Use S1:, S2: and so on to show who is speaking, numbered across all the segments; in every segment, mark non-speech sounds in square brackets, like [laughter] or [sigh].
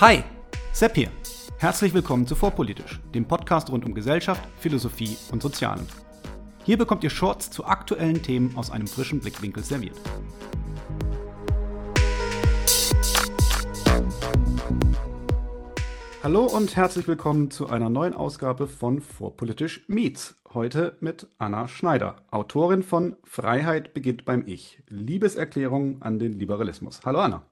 S1: Hi, Sepp hier. Herzlich willkommen zu Vorpolitisch, dem Podcast rund um Gesellschaft, Philosophie und Sozialen. Hier bekommt ihr Shorts zu aktuellen Themen aus einem frischen Blickwinkel serviert. Hallo und herzlich willkommen zu einer neuen Ausgabe von Vorpolitisch Meets. Heute mit Anna Schneider, Autorin von Freiheit beginnt beim Ich. Liebeserklärung an den Liberalismus. Hallo Anna.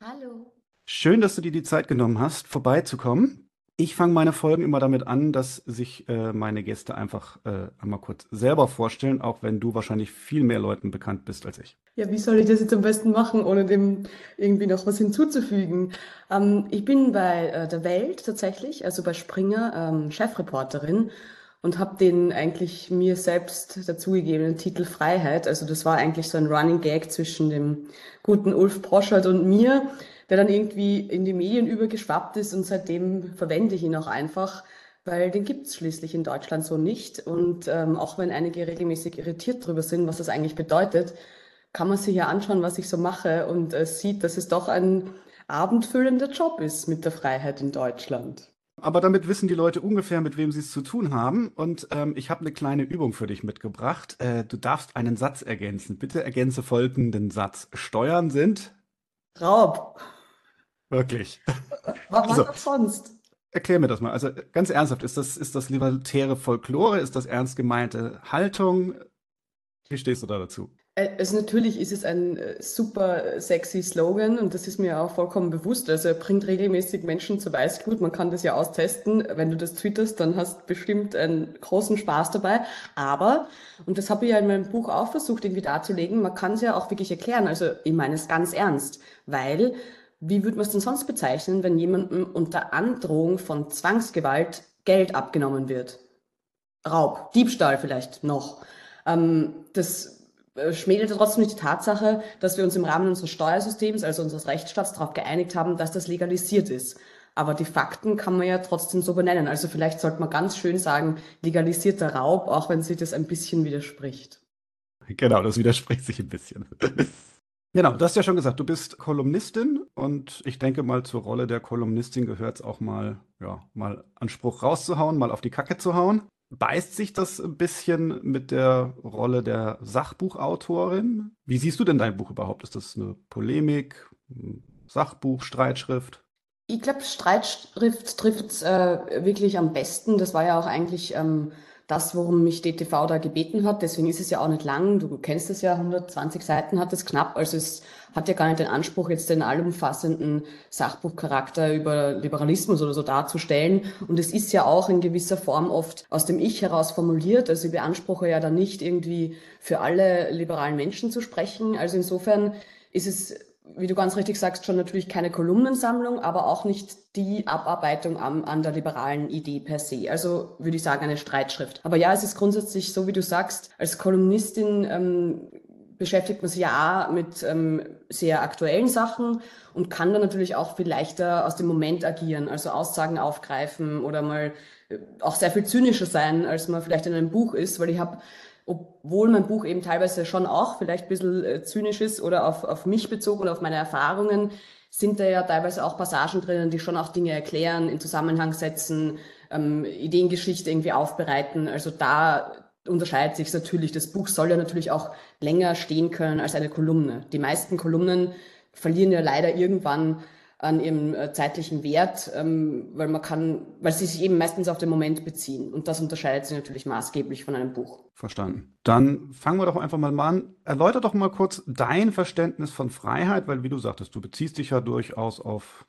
S2: Hallo.
S1: Schön, dass du dir die Zeit genommen hast, vorbeizukommen. Ich fange meine Folgen immer damit an, dass sich äh, meine Gäste einfach äh, einmal kurz selber vorstellen, auch wenn du wahrscheinlich viel mehr Leuten bekannt bist als ich.
S2: Ja, wie soll ich das jetzt am besten machen, ohne dem irgendwie noch was hinzuzufügen? Ähm, ich bin bei äh, der Welt tatsächlich, also bei Springer, ähm, Chefreporterin und habe den eigentlich mir selbst dazugegebenen Titel Freiheit. Also das war eigentlich so ein Running Gag zwischen dem guten Ulf Poschert und mir der dann irgendwie in die Medien übergeschwappt ist und seitdem verwende ich ihn auch einfach, weil den gibt es schließlich in Deutschland so nicht. Und ähm, auch wenn einige regelmäßig irritiert darüber sind, was das eigentlich bedeutet, kann man sich ja anschauen, was ich so mache und äh, sieht, dass es doch ein abendfüllender Job ist mit der Freiheit in Deutschland.
S1: Aber damit wissen die Leute ungefähr, mit wem sie es zu tun haben. Und ähm, ich habe eine kleine Übung für dich mitgebracht. Äh, du darfst einen Satz ergänzen. Bitte ergänze folgenden Satz. Steuern sind
S2: Raub.
S1: Wirklich.
S2: Was also, sonst?
S1: Erklär mir das mal. Also ganz ernsthaft, ist das, ist das libertäre Folklore? Ist das ernst gemeinte Haltung? Wie stehst du da dazu?
S2: Also natürlich ist es ein äh, super sexy Slogan und das ist mir auch vollkommen bewusst. Also er bringt regelmäßig Menschen zu Weißglut. Man kann das ja austesten. Wenn du das twitterst, dann hast du bestimmt einen großen Spaß dabei. Aber, und das habe ich ja in meinem Buch auch versucht irgendwie darzulegen, man kann es ja auch wirklich erklären. Also ich meine es ganz ernst, weil wie würde man es denn sonst bezeichnen, wenn jemandem unter Androhung von Zwangsgewalt Geld abgenommen wird? Raub, Diebstahl vielleicht noch. Ähm, das äh, schmälert trotzdem nicht die Tatsache, dass wir uns im Rahmen unseres Steuersystems, also unseres Rechtsstaats, darauf geeinigt haben, dass das legalisiert ist. Aber die Fakten kann man ja trotzdem so benennen. Also vielleicht sollte man ganz schön sagen, legalisierter Raub, auch wenn sich das ein bisschen widerspricht.
S1: Genau, das widerspricht sich ein bisschen. Genau, du hast ja schon gesagt, du bist Kolumnistin und ich denke mal zur Rolle der Kolumnistin gehört es auch mal, ja, mal Anspruch rauszuhauen, mal auf die Kacke zu hauen. Beißt sich das ein bisschen mit der Rolle der Sachbuchautorin? Wie siehst du denn dein Buch überhaupt? Ist das eine Polemik, ein Sachbuch, Streitschrift?
S2: Ich glaube, Streitschrift trifft es äh, wirklich am besten. Das war ja auch eigentlich ähm, das, worum mich DTV da gebeten hat. Deswegen ist es ja auch nicht lang. Du kennst es ja, 120 Seiten hat es knapp. Also es hat ja gar nicht den Anspruch, jetzt den allumfassenden Sachbuchcharakter über Liberalismus oder so darzustellen. Und es ist ja auch in gewisser Form oft aus dem Ich heraus formuliert. Also ich beanspruche ja da nicht irgendwie für alle liberalen Menschen zu sprechen. Also insofern ist es wie du ganz richtig sagst, schon natürlich keine Kolumnensammlung, aber auch nicht die Abarbeitung an, an der liberalen Idee per se. Also würde ich sagen, eine Streitschrift. Aber ja, es ist grundsätzlich so, wie du sagst, als Kolumnistin ähm, beschäftigt man sich ja mit ähm, sehr aktuellen Sachen und kann dann natürlich auch viel leichter aus dem Moment agieren, also Aussagen aufgreifen oder mal äh, auch sehr viel zynischer sein, als man vielleicht in einem Buch ist, weil ich habe obwohl mein Buch eben teilweise schon auch vielleicht ein bisschen äh, zynisch ist oder auf, auf mich bezogen oder auf meine Erfahrungen, sind da ja teilweise auch Passagen drinnen, die schon auch Dinge erklären, in Zusammenhang setzen, ähm, Ideengeschichte irgendwie aufbereiten. Also da unterscheidet sich natürlich. Das Buch soll ja natürlich auch länger stehen können als eine Kolumne. Die meisten Kolumnen verlieren ja leider irgendwann an ihrem äh, zeitlichen Wert, ähm, weil man kann, weil sie sich eben meistens auf den Moment beziehen. Und das unterscheidet sich natürlich maßgeblich von einem Buch.
S1: Verstanden. Dann fangen wir doch einfach mal an. Erläuter doch mal kurz dein Verständnis von Freiheit, weil wie du sagtest, du beziehst dich ja durchaus auf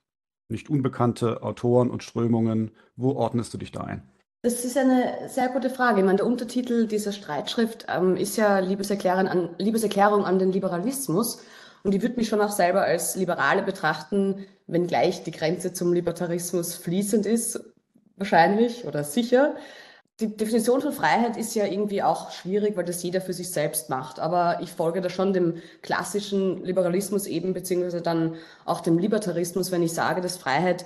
S1: nicht unbekannte Autoren und Strömungen. Wo ordnest du dich da ein?
S2: Das ist eine sehr gute Frage. Ich meine, der Untertitel dieser Streitschrift ähm, ist ja Liebeserklärung an, Liebeserklärung an den Liberalismus. Und ich würde mich schon auch selber als Liberale betrachten, wenngleich die Grenze zum Libertarismus fließend ist, wahrscheinlich oder sicher. Die Definition von Freiheit ist ja irgendwie auch schwierig, weil das jeder für sich selbst macht. Aber ich folge da schon dem klassischen Liberalismus eben, beziehungsweise dann auch dem Libertarismus, wenn ich sage, dass Freiheit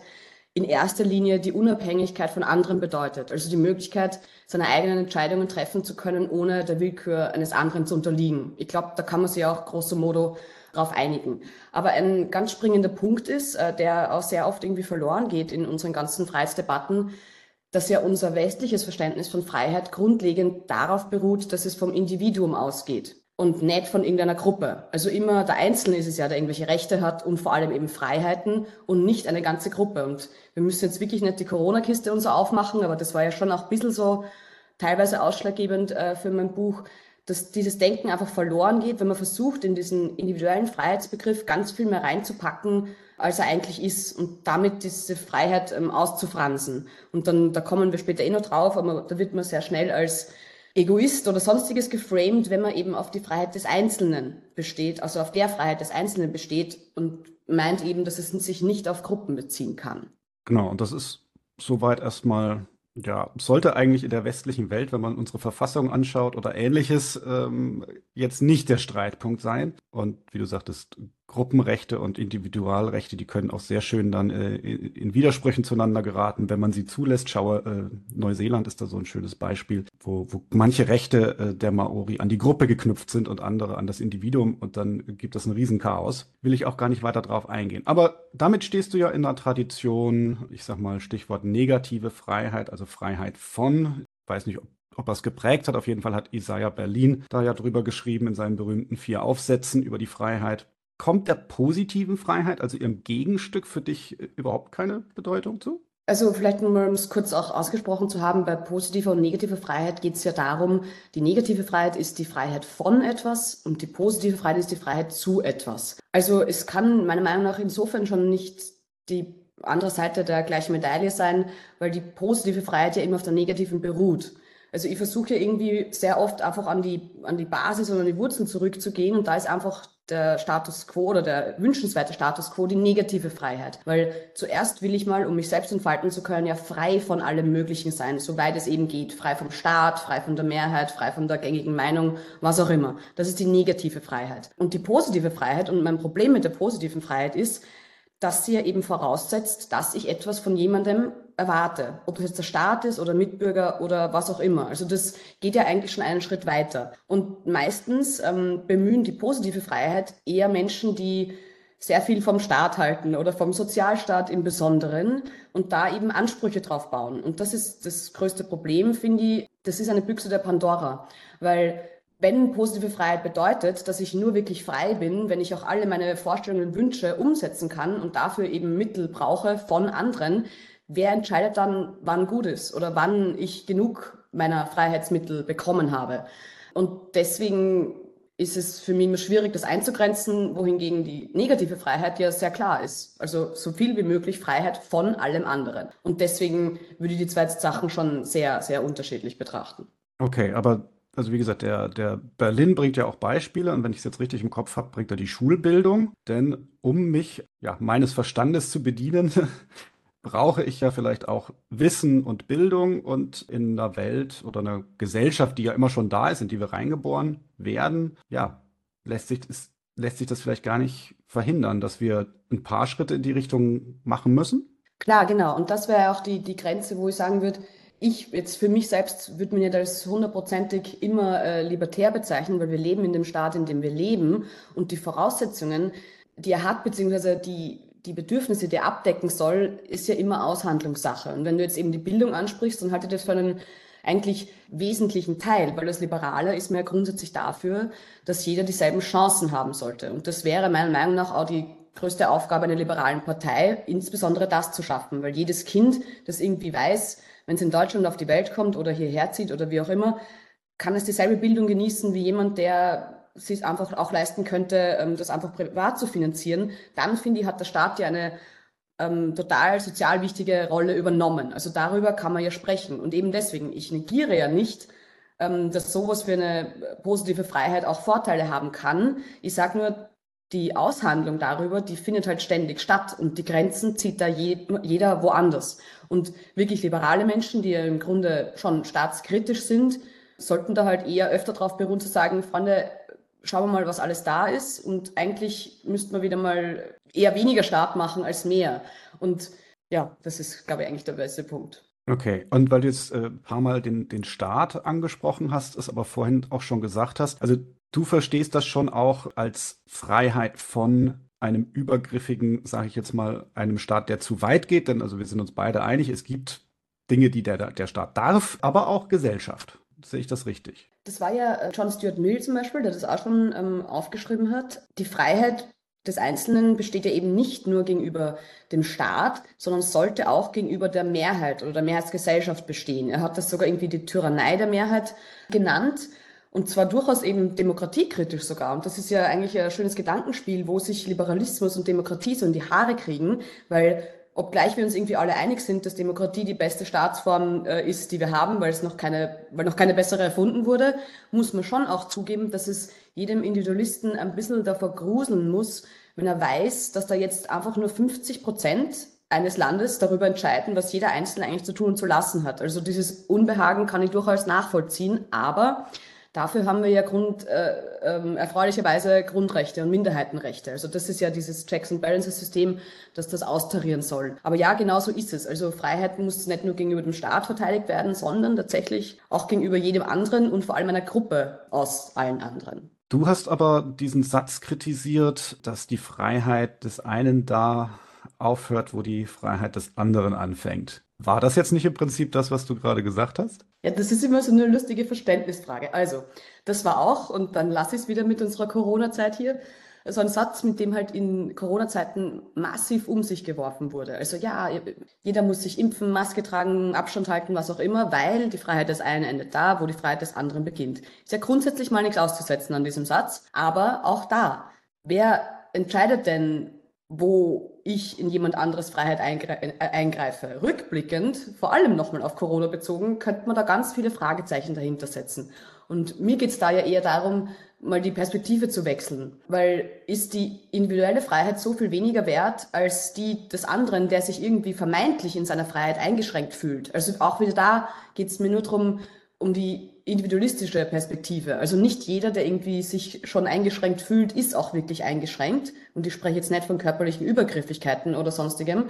S2: in erster Linie die Unabhängigkeit von anderen bedeutet. Also die Möglichkeit, seine eigenen Entscheidungen treffen zu können, ohne der Willkür eines anderen zu unterliegen. Ich glaube, da kann man sich auch grosso modo darauf einigen. Aber ein ganz springender Punkt ist, äh, der auch sehr oft irgendwie verloren geht in unseren ganzen Freiheitsdebatten, dass ja unser westliches Verständnis von Freiheit grundlegend darauf beruht, dass es vom Individuum ausgeht und nicht von irgendeiner Gruppe. Also immer der Einzelne ist es ja, der irgendwelche Rechte hat und vor allem eben Freiheiten und nicht eine ganze Gruppe. Und wir müssen jetzt wirklich nicht die Corona-Kiste und so aufmachen, aber das war ja schon auch ein bisschen so teilweise ausschlaggebend äh, für mein Buch, dass dieses Denken einfach verloren geht, wenn man versucht, in diesen individuellen Freiheitsbegriff ganz viel mehr reinzupacken, als er eigentlich ist und damit diese Freiheit ähm, auszufransen. Und dann, da kommen wir später eh noch drauf, aber da wird man sehr schnell als Egoist oder sonstiges geframed, wenn man eben auf die Freiheit des Einzelnen besteht, also auf der Freiheit des Einzelnen besteht und meint eben, dass es sich nicht auf Gruppen beziehen kann.
S1: Genau, und das ist soweit erstmal ja, sollte eigentlich in der westlichen Welt, wenn man unsere Verfassung anschaut oder ähnliches, ähm, jetzt nicht der Streitpunkt sein. Und wie du sagtest, Gruppenrechte und Individualrechte, die können auch sehr schön dann äh, in Widersprüchen zueinander geraten, wenn man sie zulässt. Schaue, äh, Neuseeland ist da so ein schönes Beispiel, wo, wo manche Rechte äh, der Maori an die Gruppe geknüpft sind und andere an das Individuum und dann gibt es ein Riesenchaos. Will ich auch gar nicht weiter drauf eingehen. Aber damit stehst du ja in einer Tradition, ich sag mal Stichwort negative Freiheit, also Freiheit von, weiß nicht, ob ob er es geprägt hat. Auf jeden Fall hat Isaiah Berlin da ja drüber geschrieben in seinen berühmten vier Aufsätzen über die Freiheit kommt der positiven Freiheit, also ihrem Gegenstück, für dich äh, überhaupt keine Bedeutung zu?
S2: Also vielleicht nur um es kurz auch ausgesprochen zu haben, bei positiver und negativer Freiheit geht es ja darum, die negative Freiheit ist die Freiheit von etwas und die positive Freiheit ist die Freiheit zu etwas. Also es kann meiner Meinung nach insofern schon nicht die andere Seite der gleichen Medaille sein, weil die positive Freiheit ja immer auf der negativen beruht. Also ich versuche ja irgendwie sehr oft einfach an die, an die Basis und an die Wurzeln zurückzugehen und da ist einfach der Status quo oder der wünschenswerte Status quo die negative Freiheit. Weil zuerst will ich mal, um mich selbst entfalten zu können, ja frei von allem Möglichen sein, soweit es eben geht. Frei vom Staat, frei von der Mehrheit, frei von der gängigen Meinung, was auch immer. Das ist die negative Freiheit. Und die positive Freiheit und mein Problem mit der positiven Freiheit ist, dass sie ja eben voraussetzt, dass ich etwas von jemandem erwarte. Ob das jetzt der Staat ist oder Mitbürger oder was auch immer. Also das geht ja eigentlich schon einen Schritt weiter. Und meistens ähm, bemühen die positive Freiheit eher Menschen, die sehr viel vom Staat halten oder vom Sozialstaat im Besonderen und da eben Ansprüche drauf bauen. Und das ist das größte Problem, finde ich. Das ist eine Büchse der Pandora, weil wenn positive Freiheit bedeutet, dass ich nur wirklich frei bin, wenn ich auch alle meine Vorstellungen und Wünsche umsetzen kann und dafür eben Mittel brauche von anderen, wer entscheidet dann, wann gut ist oder wann ich genug meiner Freiheitsmittel bekommen habe? Und deswegen ist es für mich immer schwierig, das einzugrenzen, wohingegen die negative Freiheit ja sehr klar ist. Also so viel wie möglich Freiheit von allem anderen. Und deswegen würde ich die zwei Sachen schon sehr, sehr unterschiedlich betrachten.
S1: Okay, aber also wie gesagt, der, der Berlin bringt ja auch Beispiele und wenn ich es jetzt richtig im Kopf habe, bringt er die Schulbildung. Denn um mich ja, meines Verstandes zu bedienen, brauche ich ja vielleicht auch Wissen und Bildung und in einer Welt oder einer Gesellschaft, die ja immer schon da ist, in die wir reingeboren werden, ja, lässt sich, ist, lässt sich das vielleicht gar nicht verhindern, dass wir ein paar Schritte in die Richtung machen müssen?
S2: Klar, genau. Und das wäre auch die, die Grenze, wo ich sagen würde, ich jetzt für mich selbst würde mich nicht als hundertprozentig immer äh, libertär bezeichnen, weil wir leben in dem Staat, in dem wir leben und die Voraussetzungen, die er hat, beziehungsweise die, die Bedürfnisse, die er abdecken soll, ist ja immer Aushandlungssache. Und wenn du jetzt eben die Bildung ansprichst, dann halte ich das für einen eigentlich wesentlichen Teil, weil als Liberaler ist man ja grundsätzlich dafür, dass jeder dieselben Chancen haben sollte. Und das wäre meiner Meinung nach auch die größte Aufgabe einer liberalen Partei, insbesondere das zu schaffen, weil jedes Kind, das irgendwie weiß, wenn es in Deutschland auf die Welt kommt oder hierher zieht oder wie auch immer, kann es dieselbe Bildung genießen wie jemand, der sich einfach auch leisten könnte, ähm, das einfach privat zu finanzieren. Dann finde ich, hat der Staat ja eine ähm, total sozial wichtige Rolle übernommen. Also darüber kann man ja sprechen. Und eben deswegen, ich negiere ja nicht, ähm, dass sowas für eine positive Freiheit auch Vorteile haben kann. Ich sage nur, die Aushandlung darüber, die findet halt ständig statt und die Grenzen zieht da je, jeder woanders. Und wirklich liberale Menschen, die ja im Grunde schon staatskritisch sind, sollten da halt eher öfter darauf beruhen zu sagen, Freunde, schauen wir mal, was alles da ist und eigentlich müsste man wieder mal eher weniger Staat machen als mehr. Und ja, das ist, glaube ich, eigentlich der beste Punkt.
S1: Okay, und weil du jetzt äh, ein paar Mal den, den Staat angesprochen hast, es aber vorhin auch schon gesagt hast, also du verstehst das schon auch als Freiheit von einem übergriffigen, sage ich jetzt mal, einem Staat, der zu weit geht, denn also wir sind uns beide einig, es gibt Dinge, die der, der Staat darf, aber auch Gesellschaft. Sehe ich das richtig?
S2: Das war ja äh, John Stuart Mill zum Beispiel, der das auch schon ähm, aufgeschrieben hat. Die Freiheit des Einzelnen besteht ja eben nicht nur gegenüber dem Staat, sondern sollte auch gegenüber der Mehrheit oder der Mehrheitsgesellschaft bestehen. Er hat das sogar irgendwie die Tyrannei der Mehrheit genannt. Und zwar durchaus eben demokratiekritisch sogar. Und das ist ja eigentlich ein schönes Gedankenspiel, wo sich Liberalismus und Demokratie so in die Haare kriegen, weil obgleich wir uns irgendwie alle einig sind, dass Demokratie die beste Staatsform äh, ist, die wir haben, weil es noch keine, weil noch keine bessere erfunden wurde, muss man schon auch zugeben, dass es jedem Individualisten ein bisschen davor gruseln muss, wenn er weiß, dass da jetzt einfach nur 50 Prozent eines Landes darüber entscheiden, was jeder Einzelne eigentlich zu tun und zu lassen hat. Also dieses Unbehagen kann ich durchaus nachvollziehen, aber Dafür haben wir ja Grund, äh, äh, erfreulicherweise Grundrechte und Minderheitenrechte. Also das ist ja dieses Checks and Balances System, das das austarieren soll. Aber ja, genau so ist es. Also Freiheit muss nicht nur gegenüber dem Staat verteidigt werden, sondern tatsächlich auch gegenüber jedem anderen und vor allem einer Gruppe aus allen anderen.
S1: Du hast aber diesen Satz kritisiert, dass die Freiheit des einen da aufhört, wo die Freiheit des anderen anfängt. War das jetzt nicht im Prinzip das, was du gerade gesagt hast?
S2: Ja, das ist immer so eine lustige Verständnisfrage. Also, das war auch, und dann lasse ich es wieder mit unserer Corona-Zeit hier, so ein Satz, mit dem halt in Corona-Zeiten massiv um sich geworfen wurde. Also ja, jeder muss sich impfen, Maske tragen, Abstand halten, was auch immer, weil die Freiheit des einen endet da, wo die Freiheit des anderen beginnt. Ist ja grundsätzlich mal nichts auszusetzen an diesem Satz, aber auch da, wer entscheidet denn, wo ich in jemand anderes Freiheit äh, eingreife. Rückblickend, vor allem nochmal auf Corona bezogen, könnte man da ganz viele Fragezeichen dahinter setzen. Und mir geht's da ja eher darum, mal die Perspektive zu wechseln. Weil ist die individuelle Freiheit so viel weniger wert als die des anderen, der sich irgendwie vermeintlich in seiner Freiheit eingeschränkt fühlt. Also auch wieder da geht's mir nur darum, um die individualistische Perspektive. Also nicht jeder, der irgendwie sich schon eingeschränkt fühlt, ist auch wirklich eingeschränkt. Und ich spreche jetzt nicht von körperlichen Übergriffigkeiten oder sonstigem.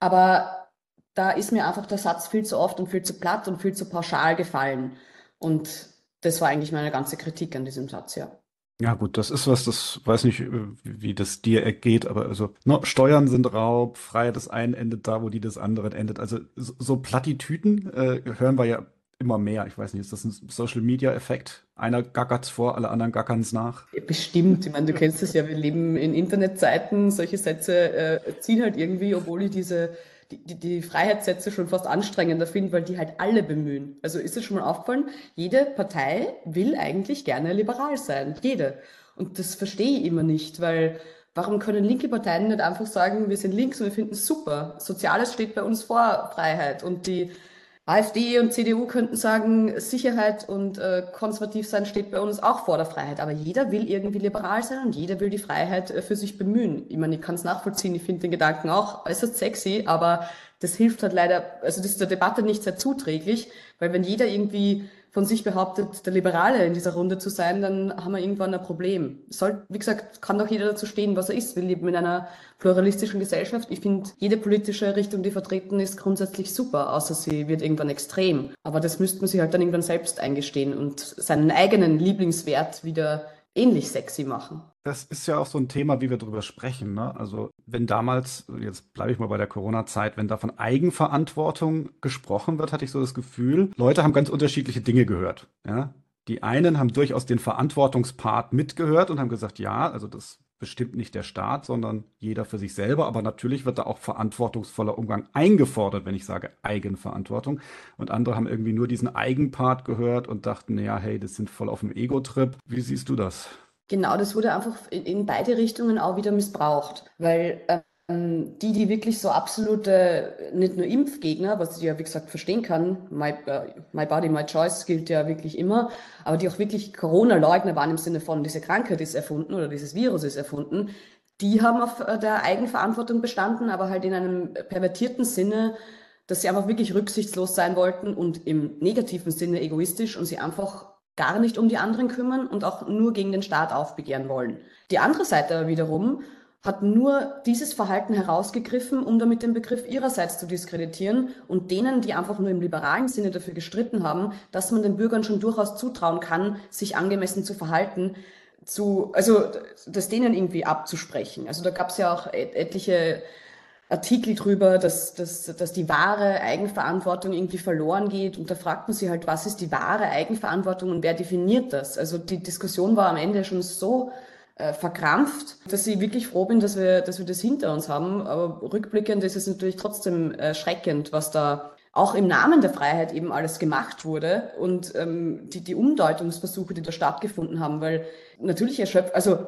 S2: Aber da ist mir einfach der Satz viel zu oft und viel zu platt und viel zu pauschal gefallen. Und das war eigentlich meine ganze Kritik an diesem Satz, ja.
S1: Ja, gut, das ist was, das weiß nicht, wie das dir ergeht, aber also no, ne, Steuern sind Raub, Freiheit des einen endet da, wo die des anderen endet. Also so, so Plattitüten äh, hören wir ja immer mehr. Ich weiß nicht, ist das ein Social Media Effekt? Einer gackert's vor, alle anderen gackern's nach.
S2: Bestimmt. Ich meine, du kennst es ja, wir leben in Internetzeiten. Solche Sätze äh, ziehen halt irgendwie, obwohl ich diese die, die, die Freiheitssätze schon fast anstrengender finde, weil die halt alle bemühen. Also ist es schon mal aufgefallen, jede Partei will eigentlich gerne liberal sein. Jede. Und das verstehe ich immer nicht, weil warum können linke Parteien nicht einfach sagen, wir sind links und wir finden es super. Soziales steht bei uns vor Freiheit und die AfD und CDU könnten sagen, Sicherheit und äh, konservativ sein steht bei uns auch vor der Freiheit. Aber jeder will irgendwie liberal sein und jeder will die Freiheit äh, für sich bemühen. Ich meine, ich kann es nachvollziehen, ich finde den Gedanken auch äußerst sexy, aber das hilft halt leider, also das ist der Debatte nicht sehr zuträglich, weil wenn jeder irgendwie von sich behauptet, der Liberale in dieser Runde zu sein, dann haben wir irgendwann ein Problem. Soll, wie gesagt, kann doch jeder dazu stehen, was er ist. Wir leben in einer pluralistischen Gesellschaft. Ich finde, jede politische Richtung, die vertreten ist, grundsätzlich super, außer sie wird irgendwann extrem. Aber das müsste man sich halt dann irgendwann selbst eingestehen und seinen eigenen Lieblingswert wieder ähnlich sexy machen.
S1: Das ist ja auch so ein Thema, wie wir darüber sprechen. Ne? Also wenn damals, jetzt bleibe ich mal bei der Corona-Zeit, wenn da von Eigenverantwortung gesprochen wird, hatte ich so das Gefühl, Leute haben ganz unterschiedliche Dinge gehört. Ja? Die einen haben durchaus den Verantwortungspart mitgehört und haben gesagt, ja, also das bestimmt nicht der Staat, sondern jeder für sich selber. Aber natürlich wird da auch verantwortungsvoller Umgang eingefordert, wenn ich sage Eigenverantwortung. Und andere haben irgendwie nur diesen Eigenpart gehört und dachten, ja, hey, das sind voll auf dem Ego-Trip. Wie siehst du das?
S2: Genau, das wurde einfach in, beide Richtungen auch wieder missbraucht, weil äh, die, die wirklich so absolute, nicht nur Impfgegner, was ich ja wie gesagt verstehen kann, my, uh, my body, my choice gilt ja wirklich immer, aber die auch wirklich Corona-Leugner waren im Sinne von, diese Krankheit ist erfunden oder dieses Virus ist erfunden, die haben auf äh, der Eigenverantwortung bestanden, aber halt in einem pervertierten Sinne, dass sie einfach wirklich rücksichtslos sein wollten und im negativen Sinne egoistisch und sie einfach gar nicht um die anderen kümmern und auch nur gegen den Staat aufbegehren wollen. Die andere Seite wiederum hat nur dieses Verhalten herausgegriffen, um damit den Begriff ihrerseits zu diskreditieren und denen, die einfach nur im liberalen Sinne dafür gestritten haben, dass man den Bürgern schon durchaus zutrauen kann, sich angemessen zu verhalten, zu, also das denen irgendwie abzusprechen. Also da gab es ja auch et etliche Artikel drüber, dass, dass, dass die wahre Eigenverantwortung irgendwie verloren geht. Und da fragt man sich halt, was ist die wahre Eigenverantwortung und wer definiert das? Also die Diskussion war am Ende schon so äh, verkrampft, dass ich wirklich froh bin, dass wir, dass wir das hinter uns haben. Aber rückblickend ist es natürlich trotzdem erschreckend, was da auch im Namen der Freiheit eben alles gemacht wurde und ähm, die, die Umdeutungsversuche, die da stattgefunden haben, weil natürlich erschöpft, also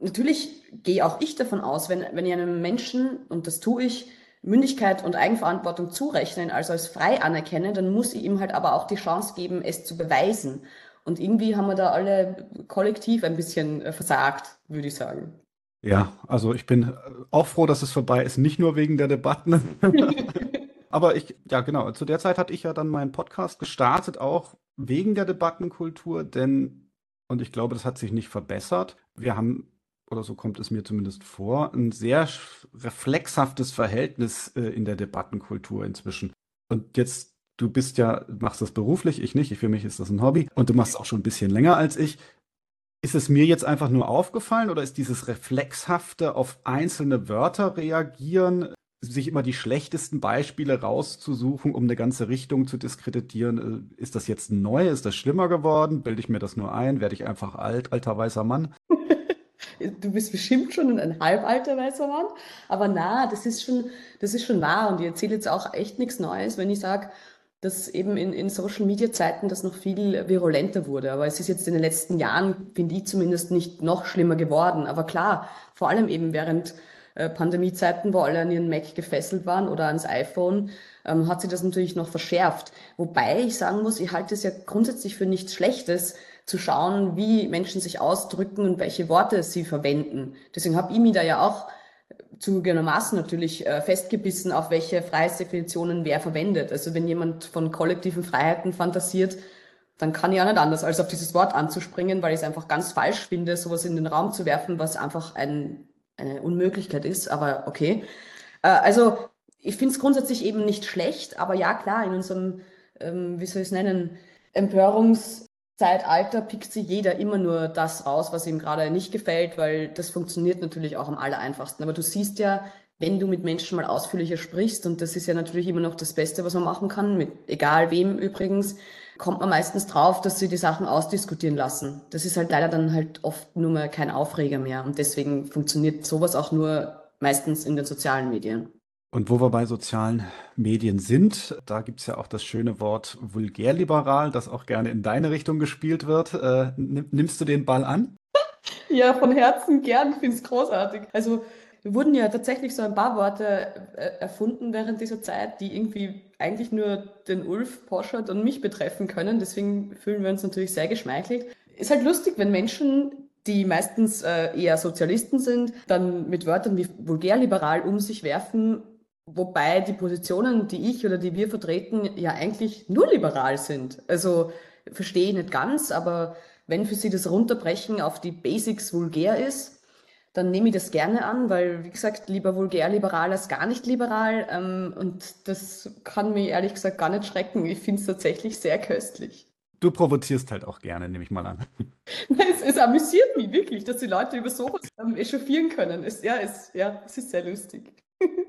S2: natürlich gehe auch ich davon aus, wenn, wenn ich einem Menschen, und das tue ich, Mündigkeit und Eigenverantwortung zurechnen, also als frei anerkenne, dann muss ich ihm halt aber auch die Chance geben, es zu beweisen. Und irgendwie haben wir da alle kollektiv ein bisschen äh, versagt, würde ich sagen.
S1: Ja, also ich bin auch froh, dass es vorbei ist, nicht nur wegen der Debatten. [laughs] aber ich, ja genau, zu der Zeit hatte ich ja dann meinen Podcast gestartet, auch wegen der Debattenkultur, denn, und ich glaube, das hat sich nicht verbessert. Wir haben oder so kommt es mir zumindest vor, ein sehr reflexhaftes Verhältnis äh, in der Debattenkultur inzwischen. Und jetzt, du bist ja, machst das beruflich, ich nicht, für mich ist das ein Hobby und du machst es auch schon ein bisschen länger als ich. Ist es mir jetzt einfach nur aufgefallen oder ist dieses reflexhafte auf einzelne Wörter reagieren, sich immer die schlechtesten Beispiele rauszusuchen, um eine ganze Richtung zu diskreditieren, äh, ist das jetzt neu? Ist das schlimmer geworden? Bilde ich mir das nur ein? Werde ich einfach alt, alter weißer Mann? [laughs]
S2: du bist bestimmt schon ein halbalter weißer Mann, aber na, das ist schon, das ist schon wahr und ich erzähle jetzt auch echt nichts Neues, wenn ich sage, dass eben in, in Social Media Zeiten das noch viel virulenter wurde. Aber es ist jetzt in den letzten Jahren, finde ich zumindest, nicht noch schlimmer geworden. Aber klar, vor allem eben während äh, Pandemiezeiten, wo alle an ihren Mac gefesselt waren oder ans iPhone, ähm, hat sich das natürlich noch verschärft. Wobei ich sagen muss, ich halte es ja grundsätzlich für nichts Schlechtes, zu schauen, wie Menschen sich ausdrücken und welche Worte sie verwenden. Deswegen habe ich mich da ja auch zugegebenermaßen natürlich äh, festgebissen, auf welche Freiheitsdefinitionen wer verwendet. Also wenn jemand von kollektiven Freiheiten fantasiert, dann kann ich auch nicht anders, als auf dieses Wort anzuspringen, weil ich es einfach ganz falsch finde, sowas in den Raum zu werfen, was einfach ein, eine Unmöglichkeit ist. Aber okay. Äh, also ich finde es grundsätzlich eben nicht schlecht, aber ja klar, in unserem, ähm, wie soll ich es nennen, Empörungs- Zeitalter pickt sich jeder immer nur das raus, was ihm gerade nicht gefällt, weil das funktioniert natürlich auch am aller einfachsten. Aber du siehst ja, wenn du mit Menschen mal ausführlicher sprichst, und das ist ja natürlich immer noch das Beste, was man machen kann, mit egal wem übrigens, kommt man meistens drauf, dass sie die Sachen ausdiskutieren lassen. Das ist halt leider dann halt oft nur mal kein Aufreger mehr. Und deswegen funktioniert sowas auch nur meistens in den sozialen Medien.
S1: Und wo wir bei sozialen Medien sind, da gibt es ja auch das schöne Wort vulgärliberal, das auch gerne in deine Richtung gespielt wird. Äh, nimmst du den Ball an? [laughs]
S2: Ja, von Herzen gern, finde es großartig. Also wurden ja tatsächlich so ein paar Worte äh, erfunden während dieser Zeit, die irgendwie eigentlich nur den Ulf Poschert und mich betreffen können. Deswegen fühlen wir uns natürlich sehr geschmeichelt. Ist halt lustig, wenn Menschen die meistens äh, eher Sozialisten sind, dann mit Wörtern wie vulgärliberal um sich werfen Wobei die Positionen, die ich oder die wir vertreten, ja eigentlich nur liberal sind. Also verstehe ich nicht ganz, aber wenn für Sie das Runterbrechen auf die Basics vulgär ist, dann nehme ich das gerne an, weil, wie gesagt, lieber vulgär liberal als gar nicht liberal. Ähm, und das kann mich ehrlich gesagt gar nicht schrecken. Ich finde es tatsächlich sehr köstlich.
S1: Du provozierst halt auch gerne, nehme ich mal an. [laughs]
S2: es, es, amüsiert mich wirklich, dass die Leute über sowas ähm, echauffieren können. Es, ja, es, ja, es ist sehr lustig. [laughs]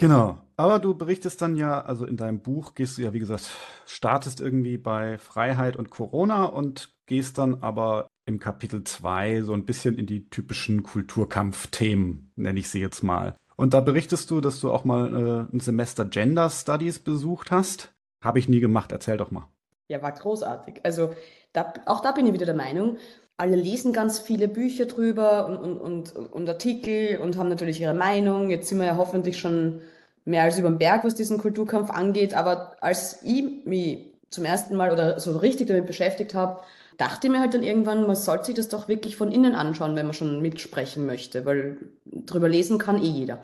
S1: Genau. Aber du berichtest dann ja, also in deinem Buch gehst du ja, wie gesagt, startest irgendwie bei Freiheit und Corona und gehst dann aber im Kapitel 2 so ein bisschen in die typischen Kulturkampfthemen, nenne ich sie jetzt mal. Und da berichtest du, dass du auch mal äh, ein Semester Gender Studies besucht hast. Habe ich nie gemacht, erzähl doch mal.
S2: Ja, war großartig. Also da, auch da bin ich wieder der Meinung, alle lesen ganz viele Bücher drüber und, und, und, und Artikel und haben natürlich ihre Meinung. Jetzt sind wir ja hoffentlich schon mehr als über den Berg, was diesen Kulturkampf angeht. Aber als ich mich zum ersten Mal oder so richtig damit beschäftigt habe, dachte mir halt dann irgendwann, man sollte sich das doch wirklich von innen anschauen, wenn man schon mitsprechen möchte, weil drüber lesen kann eh jeder.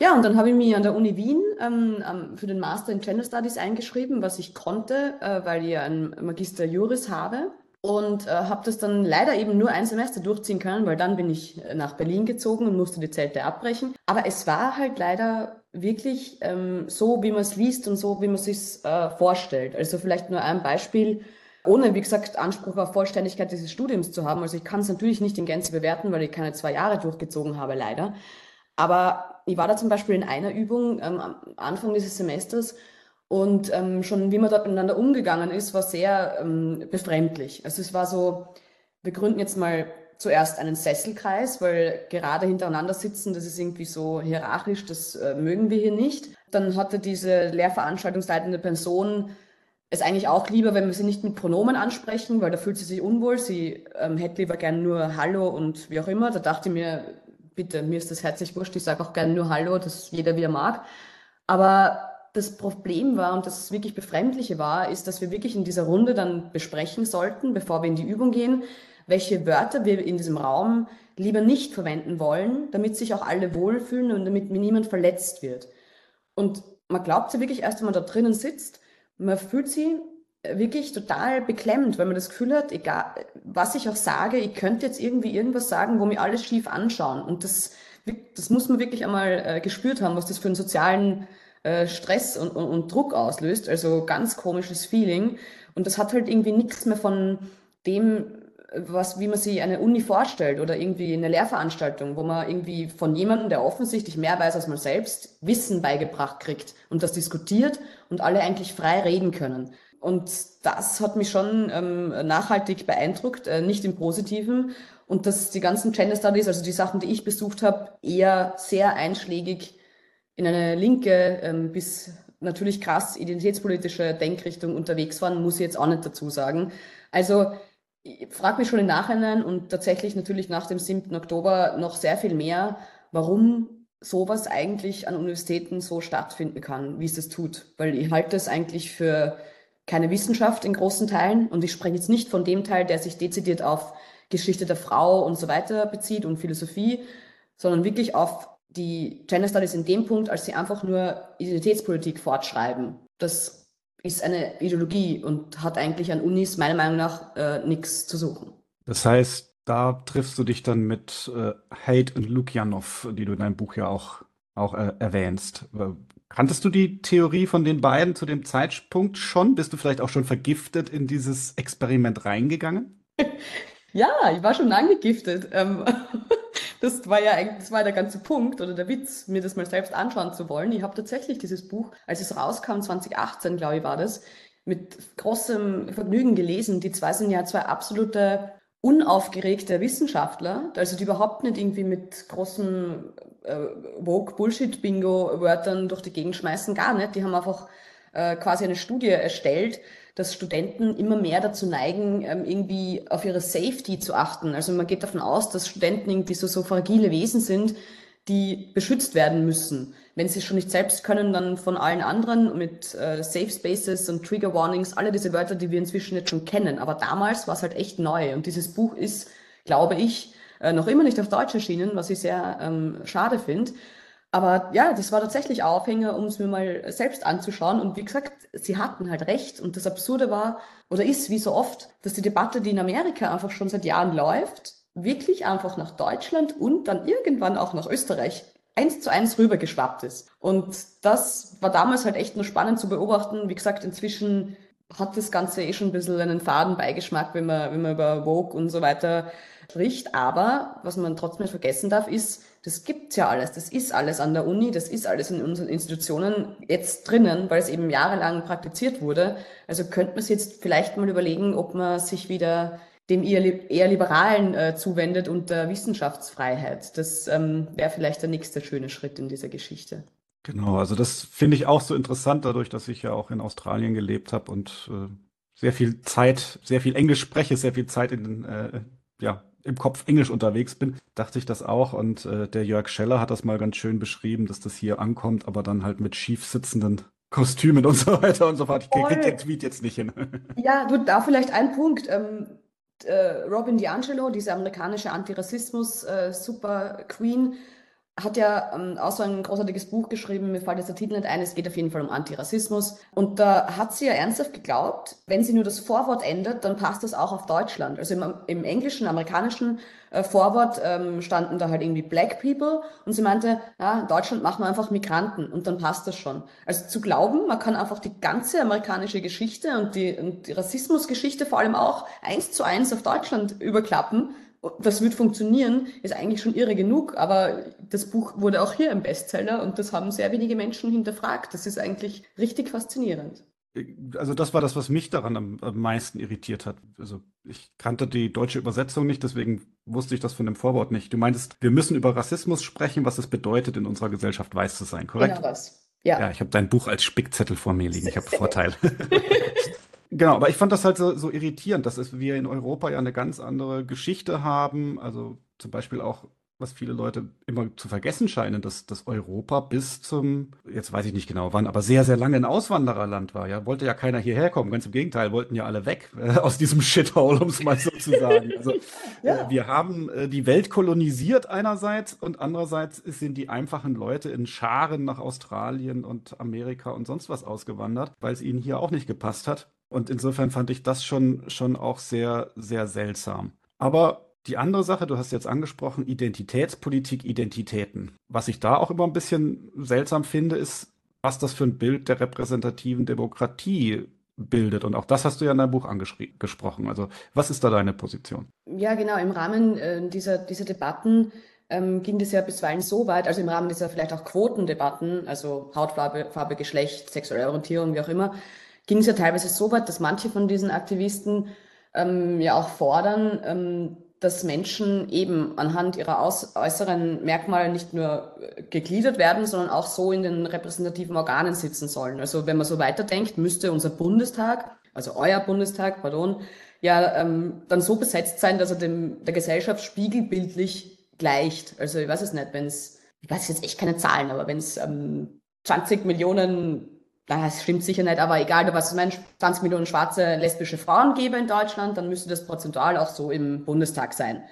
S2: Ja, und dann habe ich mich an der Uni Wien ähm, für den Master in Gender Studies eingeschrieben, was ich konnte, äh, weil ich einen Magister Juris habe und äh, habe das dann leider eben nur ein Semester durchziehen können, weil dann bin ich äh, nach Berlin gezogen und musste die Zelte abbrechen. Aber es war halt leider wirklich ähm, so, wie man es liest und so, wie man es sich äh, vorstellt. Also vielleicht nur ein Beispiel, ohne, wie gesagt, Anspruch auf Vollständigkeit dieses Studiums zu haben. Also ich kann es natürlich nicht in Gänze bewerten, weil ich keine zwei Jahre durchgezogen habe, leider. Aber ich war da zum Beispiel in einer Übung ähm, am Anfang dieses Semesters und ähm, schon wie man dort miteinander umgegangen ist, war sehr ähm, befremdlich. Also es war so, wir gründen jetzt mal zuerst einen Sesselkreis, weil gerade hintereinander sitzen, das ist irgendwie so hierarchisch, das äh, mögen wir hier nicht. Dann hatte diese lehrveranstaltungsleitende Person es eigentlich auch lieber, wenn wir sie nicht mit Pronomen ansprechen, weil da fühlt sie sich unwohl. Sie ähm, hätte lieber gern nur Hallo und wie auch immer. Da dachte ich mir, bitte, mir ist das herzlich wurscht, ich sage auch gerne nur Hallo, das jeder wieder mag. Aber das Problem war und das wirklich Befremdliche war, ist, dass wir wirklich in dieser Runde dann besprechen sollten, bevor wir in die Übung gehen, welche Wörter wir in diesem Raum lieber nicht verwenden wollen, damit sich auch alle wohlfühlen und damit niemand verletzt wird. Und man glaubt sie wirklich erst, wenn man da drinnen sitzt, man fühlt sie wirklich total beklemmt, weil man das Gefühl hat, egal was ich auch sage, ich könnte jetzt irgendwie irgendwas sagen, wo mir alles schief anschauen. Und das, das muss man wirklich einmal äh, gespürt haben, was das für einen sozialen äh, Stress und, und, und Druck auslöst. Also ganz komisches Feeling. Und das hat halt irgendwie nichts mehr von dem, was, wie man sich eine Uni vorstellt oder irgendwie eine Lehrveranstaltung, wo man irgendwie von jemandem, der offensichtlich mehr weiß als man selbst, Wissen beigebracht kriegt und das diskutiert und alle eigentlich frei reden können. Und das hat mich schon ähm, nachhaltig beeindruckt, äh, nicht im Positiven. Und dass die ganzen Gender Studies, also die Sachen, die ich besucht habe, eher sehr einschlägig in eine linke ähm, bis natürlich krass identitätspolitische Denkrichtung unterwegs waren, muss ich jetzt auch nicht dazu sagen. Also ich frage mich schon im Nachhinein und tatsächlich natürlich nach dem 7. Oktober noch sehr viel mehr, warum sowas eigentlich an Universitäten so stattfinden kann, wie es es tut. Weil ich halte es eigentlich für keine Wissenschaft in großen Teilen und ich spreche jetzt nicht von dem Teil, der sich dezidiert auf Geschichte der Frau und so weiter bezieht und Philosophie, sondern wirklich auf die Gender Studies in dem Punkt, als sie einfach nur Identitätspolitik fortschreiben. Das ist eine Ideologie und hat eigentlich an Unis meiner Meinung nach äh, nichts zu suchen.
S1: Das heißt, da triffst du dich dann mit äh, Haidt und Lukianov, die du in deinem Buch ja auch, auch äh, erwähnst. Äh, kanntest du die Theorie von den beiden zu dem Zeitpunkt schon? Bist du vielleicht auch schon vergiftet in dieses Experiment reingegangen? [laughs]
S2: ja, ich war schon angegiftet. Ähm, [laughs] das war ja eigentlich, das war der ganze Punkt oder der Witz, mir das mal selbst anschauen zu wollen. Ich habe tatsächlich dieses Buch, als es rauskam, 2018, glaube ich, war das, mit großem Vergnügen gelesen. Die zwei sind ja zwei absolute unaufgeregte Wissenschaftler, also die überhaupt nicht irgendwie mit großen äh, Woke-Bullshit-Bingo-Wörtern durch die Gegend schmeißen, gar nicht. Die haben einfach äh, quasi eine Studie erstellt, dass Studenten immer mehr dazu neigen, ähm, irgendwie auf ihre Safety zu achten. Also man geht davon aus, dass Studenten irgendwie so, so fragile Wesen sind, die beschützt werden müssen. Wenn sie es schon nicht selbst können, dann von allen anderen mit äh, Safe Spaces und Trigger Warnings, alle diese Wörter, die wir inzwischen jetzt schon kennen. Aber damals war es halt echt neu. Und dieses Buch ist, glaube ich, äh, noch immer nicht auf Deutsch erschienen, was ich sehr ähm, schade finde. Aber ja, das war tatsächlich Aufhänger, um es mir mal selbst anzuschauen. Und wie gesagt, sie hatten halt recht. Und das Absurde war oder ist, wie so oft, dass die Debatte, die in Amerika einfach schon seit Jahren läuft, wirklich einfach nach Deutschland und dann irgendwann auch nach Österreich eins zu eins rübergeschwappt ist. Und das war damals halt echt nur spannend zu beobachten. Wie gesagt, inzwischen hat das Ganze eh schon ein bisschen einen faden Beigeschmack, wenn man, wenn man über Vogue und so weiter spricht. Aber was man trotzdem nicht vergessen darf, ist, das gibt's ja alles, das ist alles an der Uni, das ist alles in unseren Institutionen jetzt drinnen, weil es eben jahrelang praktiziert wurde. Also könnte man sich jetzt vielleicht mal überlegen, ob man sich wieder dem eher, eher liberalen äh, zuwendet und der Wissenschaftsfreiheit. Das ähm, wäre vielleicht der nächste schöne Schritt in dieser Geschichte.
S1: Genau, also das finde ich auch so interessant, dadurch, dass ich ja auch in Australien gelebt habe und äh, sehr viel Zeit, sehr viel Englisch spreche, sehr viel Zeit in, äh, ja, im Kopf Englisch unterwegs bin, dachte ich das auch. Und äh, der Jörg Scheller hat das mal ganz schön beschrieben, dass das hier ankommt, aber dann halt mit schief sitzenden Kostümen und so weiter und so fort. Ich kriege den Tweet jetzt nicht hin. [laughs]
S2: Ja, du, da vielleicht ein Punkt. Ähm, äh, Robin DiAngelo, diese amerikanische Antirassismus-Super-Queen, hat ja ähm, auch so ein großartiges Buch geschrieben, mir fällt jetzt der Titel nicht ein, es geht auf jeden Fall um Antirassismus. Und da hat sie ja ernsthaft geglaubt, wenn sie nur das Vorwort ändert, dann passt das auch auf Deutschland. Also im, im englischen, amerikanischen äh, Vorwort ähm, standen da halt irgendwie Black People und sie meinte, ja, in Deutschland machen wir einfach Migranten und dann passt das schon. Also zu glauben, man kann einfach die ganze amerikanische Geschichte und die, und die Rassismusgeschichte vor allem auch eins zu eins auf Deutschland überklappen, das wird funktionieren, ist eigentlich schon irre genug, aber das Buch wurde auch hier ein Bestseller und das haben sehr wenige Menschen hinterfragt. Das ist eigentlich richtig faszinierend.
S1: Also das war das, was mich daran am, am meisten irritiert hat. Also ich kannte die deutsche Übersetzung nicht, deswegen wusste ich das von dem Vorwort nicht. Du meintest, wir müssen über Rassismus sprechen, was es bedeutet, in unserer Gesellschaft weiß zu sein, korrekt?
S2: Genau was.
S1: Ja. ja, ich habe dein Buch als Spickzettel vor mir liegen. Ich habe Vorteile. [laughs] Genau, aber ich fand das halt so, so irritierend, dass wir in Europa ja eine ganz andere Geschichte haben. Also zum Beispiel auch, was viele Leute immer zu vergessen scheinen, dass, dass Europa bis zum, jetzt weiß ich nicht genau wann, aber sehr, sehr lange ein Auswandererland war. Ja, wollte ja keiner hierher kommen. Ganz im Gegenteil, wollten ja alle weg äh, aus diesem [laughs] Shithole, um es mal so zu sagen. Also [laughs] ja. äh, wir haben äh, die Welt kolonisiert einerseits und andererseits sind die einfachen Leute in Scharen nach Australien und Amerika und sonst was ausgewandert, weil es ihnen hier auch nicht gepasst hat. Und insofern fand ich das schon, schon auch sehr, sehr seltsam. Aber die andere Sache, du hast jetzt angesprochen, Identitätspolitik, Identitäten. Was ich da auch immer ein bisschen seltsam finde, ist, was das für ein Bild der repräsentativen Demokratie bildet. Und auch das hast du ja in deinem Buch angesprochen. Also was ist da deine Position?
S2: Ja, genau. Im Rahmen äh, dieser, dieser Debatten ähm, ging das ja bisweilen so weit, also im Rahmen dieser vielleicht auch Quotendebatten, also Hautfarbe, Farbe, Geschlecht, sexuelle Orientierung, wie auch immer, ging es ja teilweise so weit, dass manche von diesen Aktivisten ähm, ja auch fordern, ähm, dass Menschen eben anhand ihrer aus, äußeren Merkmale nicht nur äh, gegliedert werden, sondern auch so in den repräsentativen Organen sitzen sollen. Also wenn man so weiterdenkt, müsste unser Bundestag, also euer Bundestag, pardon, ja ähm, dann so besetzt sein, dass er dem der Gesellschaft spiegelbildlich gleicht. Also ich weiß es nicht, wenn es, ich weiß jetzt echt keine Zahlen, aber wenn es ähm, 20 Millionen das stimmt sicher nicht, aber egal, was es meinen 20 Millionen schwarze lesbische Frauen gäbe in Deutschland, dann müsste das prozentual auch so im Bundestag sein.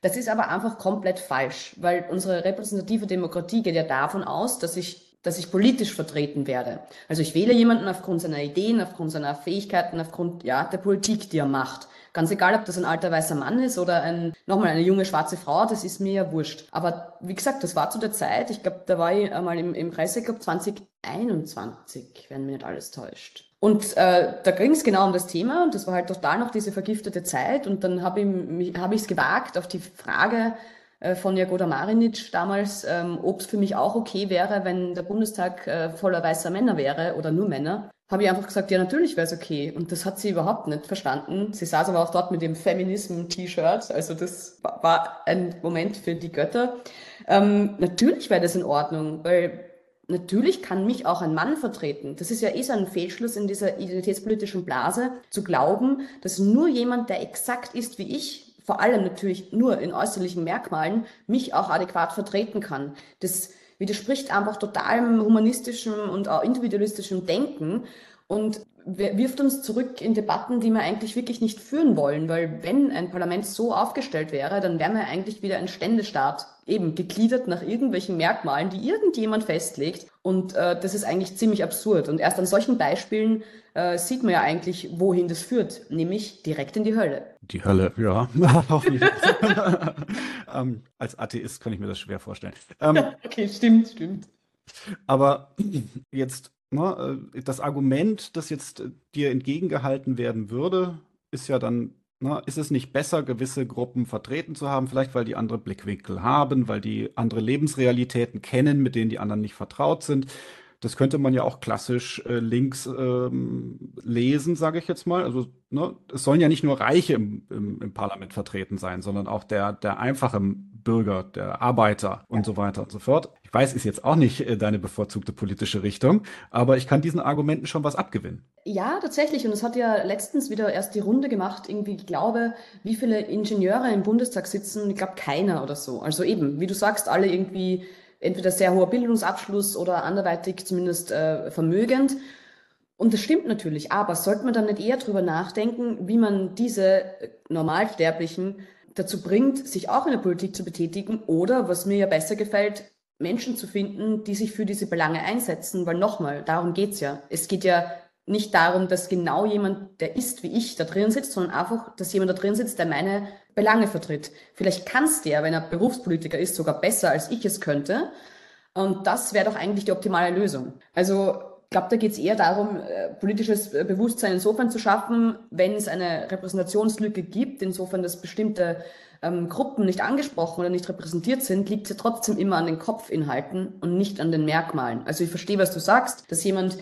S2: Das ist aber einfach komplett falsch, weil unsere repräsentative Demokratie geht ja davon aus, dass ich, dass ich politisch vertreten werde. Also ich wähle jemanden aufgrund seiner Ideen, aufgrund seiner Fähigkeiten, aufgrund ja, der Politik, die er macht. Ganz egal, ob das ein alter weißer Mann ist oder ein, nochmal eine junge schwarze Frau, das ist mir ja wurscht. Aber wie gesagt, das war zu der Zeit, ich glaube, da war ich einmal im, im Presseclub 2021, wenn mich nicht alles täuscht. Und äh, da ging es genau um das Thema und das war halt total noch diese vergiftete Zeit und dann habe ich es hab gewagt auf die Frage äh, von Jagoda Marinic damals, ähm, ob es für mich auch okay wäre, wenn der Bundestag äh, voller weißer Männer wäre oder nur Männer habe ich einfach gesagt, ja, natürlich wäre es okay. Und das hat sie überhaupt nicht verstanden. Sie saß aber auch dort mit dem Feminism-T-Shirt. Also das war ein Moment für die Götter. Ähm, natürlich wäre das in Ordnung, weil natürlich kann mich auch ein Mann vertreten. Das ist ja eh so ein Fehlschluss in dieser identitätspolitischen Blase, zu glauben, dass nur jemand, der exakt ist wie ich, vor allem natürlich nur in äußerlichen Merkmalen, mich auch adäquat vertreten kann. Das widerspricht einfach totalem humanistischem und auch individualistischem Denken und wirft uns zurück in Debatten, die wir eigentlich wirklich nicht führen wollen, weil wenn ein Parlament so aufgestellt wäre, dann wären wir eigentlich wieder ein Ständestaat, eben gegliedert nach irgendwelchen Merkmalen, die irgendjemand festlegt. Und äh, das ist eigentlich ziemlich absurd. Und erst an solchen Beispielen äh, sieht man ja eigentlich, wohin das führt, nämlich direkt in die Hölle.
S1: Die Hölle, ja. [laughs] [laughs] ähm, als Atheist kann ich mir das schwer vorstellen. Ähm, [laughs]
S2: okay, stimmt, stimmt.
S1: Aber jetzt ne, äh, das Argument, das jetzt äh, dir entgegengehalten werden würde, ist ja dann, ne, ist es nicht besser, gewisse Gruppen vertreten zu haben, vielleicht weil die andere Blickwinkel haben, weil die andere Lebensrealitäten kennen, mit denen die anderen nicht vertraut sind. Das könnte man ja auch klassisch äh, links ähm, lesen, sage ich jetzt mal. Also ne, es sollen ja nicht nur Reiche im, im, im Parlament vertreten sein, sondern auch der, der einfache Bürger, der Arbeiter und so weiter und so fort. Ich weiß, ist jetzt auch nicht äh, deine bevorzugte politische Richtung, aber ich kann diesen Argumenten schon was abgewinnen.
S2: Ja, tatsächlich. Und es hat ja letztens wieder erst die Runde gemacht. Irgendwie, ich glaube, wie viele Ingenieure im Bundestag sitzen. Ich glaube, keiner oder so. Also eben, wie du sagst, alle irgendwie entweder sehr hoher Bildungsabschluss oder anderweitig zumindest äh, vermögend. Und das stimmt natürlich. Aber sollte man dann nicht eher darüber nachdenken, wie man diese Normalsterblichen dazu bringt, sich auch in der Politik zu betätigen oder, was mir ja besser gefällt, Menschen zu finden, die sich für diese Belange einsetzen, weil nochmal, darum geht's ja. Es geht ja nicht darum, dass genau jemand, der ist wie ich, da drin sitzt, sondern einfach, dass jemand da drin sitzt, der meine Belange vertritt. Vielleicht kannst der, wenn er Berufspolitiker ist, sogar besser, als ich es könnte. Und das wäre doch eigentlich die optimale Lösung. Also ich glaube, da geht es eher darum, äh, politisches äh, Bewusstsein insofern zu schaffen, wenn es eine Repräsentationslücke gibt, insofern, dass bestimmte ähm, Gruppen nicht angesprochen oder nicht repräsentiert sind, liegt ja trotzdem immer an den Kopfinhalten und nicht an den Merkmalen. Also ich verstehe, was du sagst, dass jemand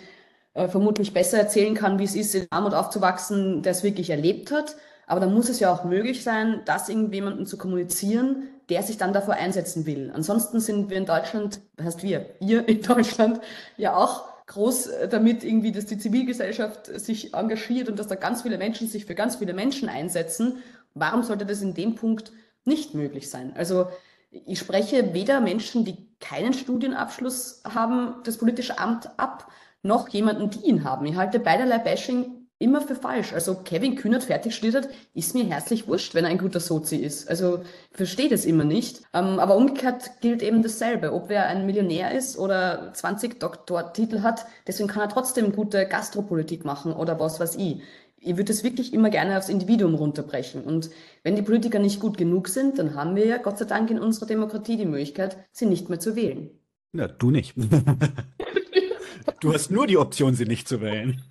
S2: äh, vermutlich besser erzählen kann, wie es ist, in Armut aufzuwachsen, der es wirklich erlebt hat. Aber dann muss es ja auch möglich sein, das irgendjemandem zu kommunizieren, der sich dann davor einsetzen will. Ansonsten sind wir in Deutschland, was heißt wir, ihr in Deutschland ja auch groß äh, damit irgendwie, dass die Zivilgesellschaft sich engagiert und dass da ganz viele Menschen sich für ganz viele Menschen einsetzen. Warum sollte das in dem Punkt nicht möglich sein? Also ich spreche weder Menschen, die keinen Studienabschluss haben, das politische Amt ab, noch jemanden, die ihn haben. Ich halte beiderlei Bashing immer für falsch. Also Kevin Kühnert fertig studiert ist mir herzlich wurscht, wenn er ein guter Sozi ist. Also verstehe das immer nicht. Ähm, aber umgekehrt gilt eben dasselbe. Ob wer ein Millionär ist oder 20 Doktortitel hat, deswegen kann er trotzdem gute Gastropolitik machen oder was weiß ich. Ich würde es wirklich immer gerne aufs Individuum runterbrechen. Und wenn die Politiker nicht gut genug sind, dann haben wir ja Gott sei Dank in unserer Demokratie die Möglichkeit, sie nicht mehr zu wählen.
S1: Ja, du nicht. [laughs] du hast nur die Option, sie nicht zu wählen.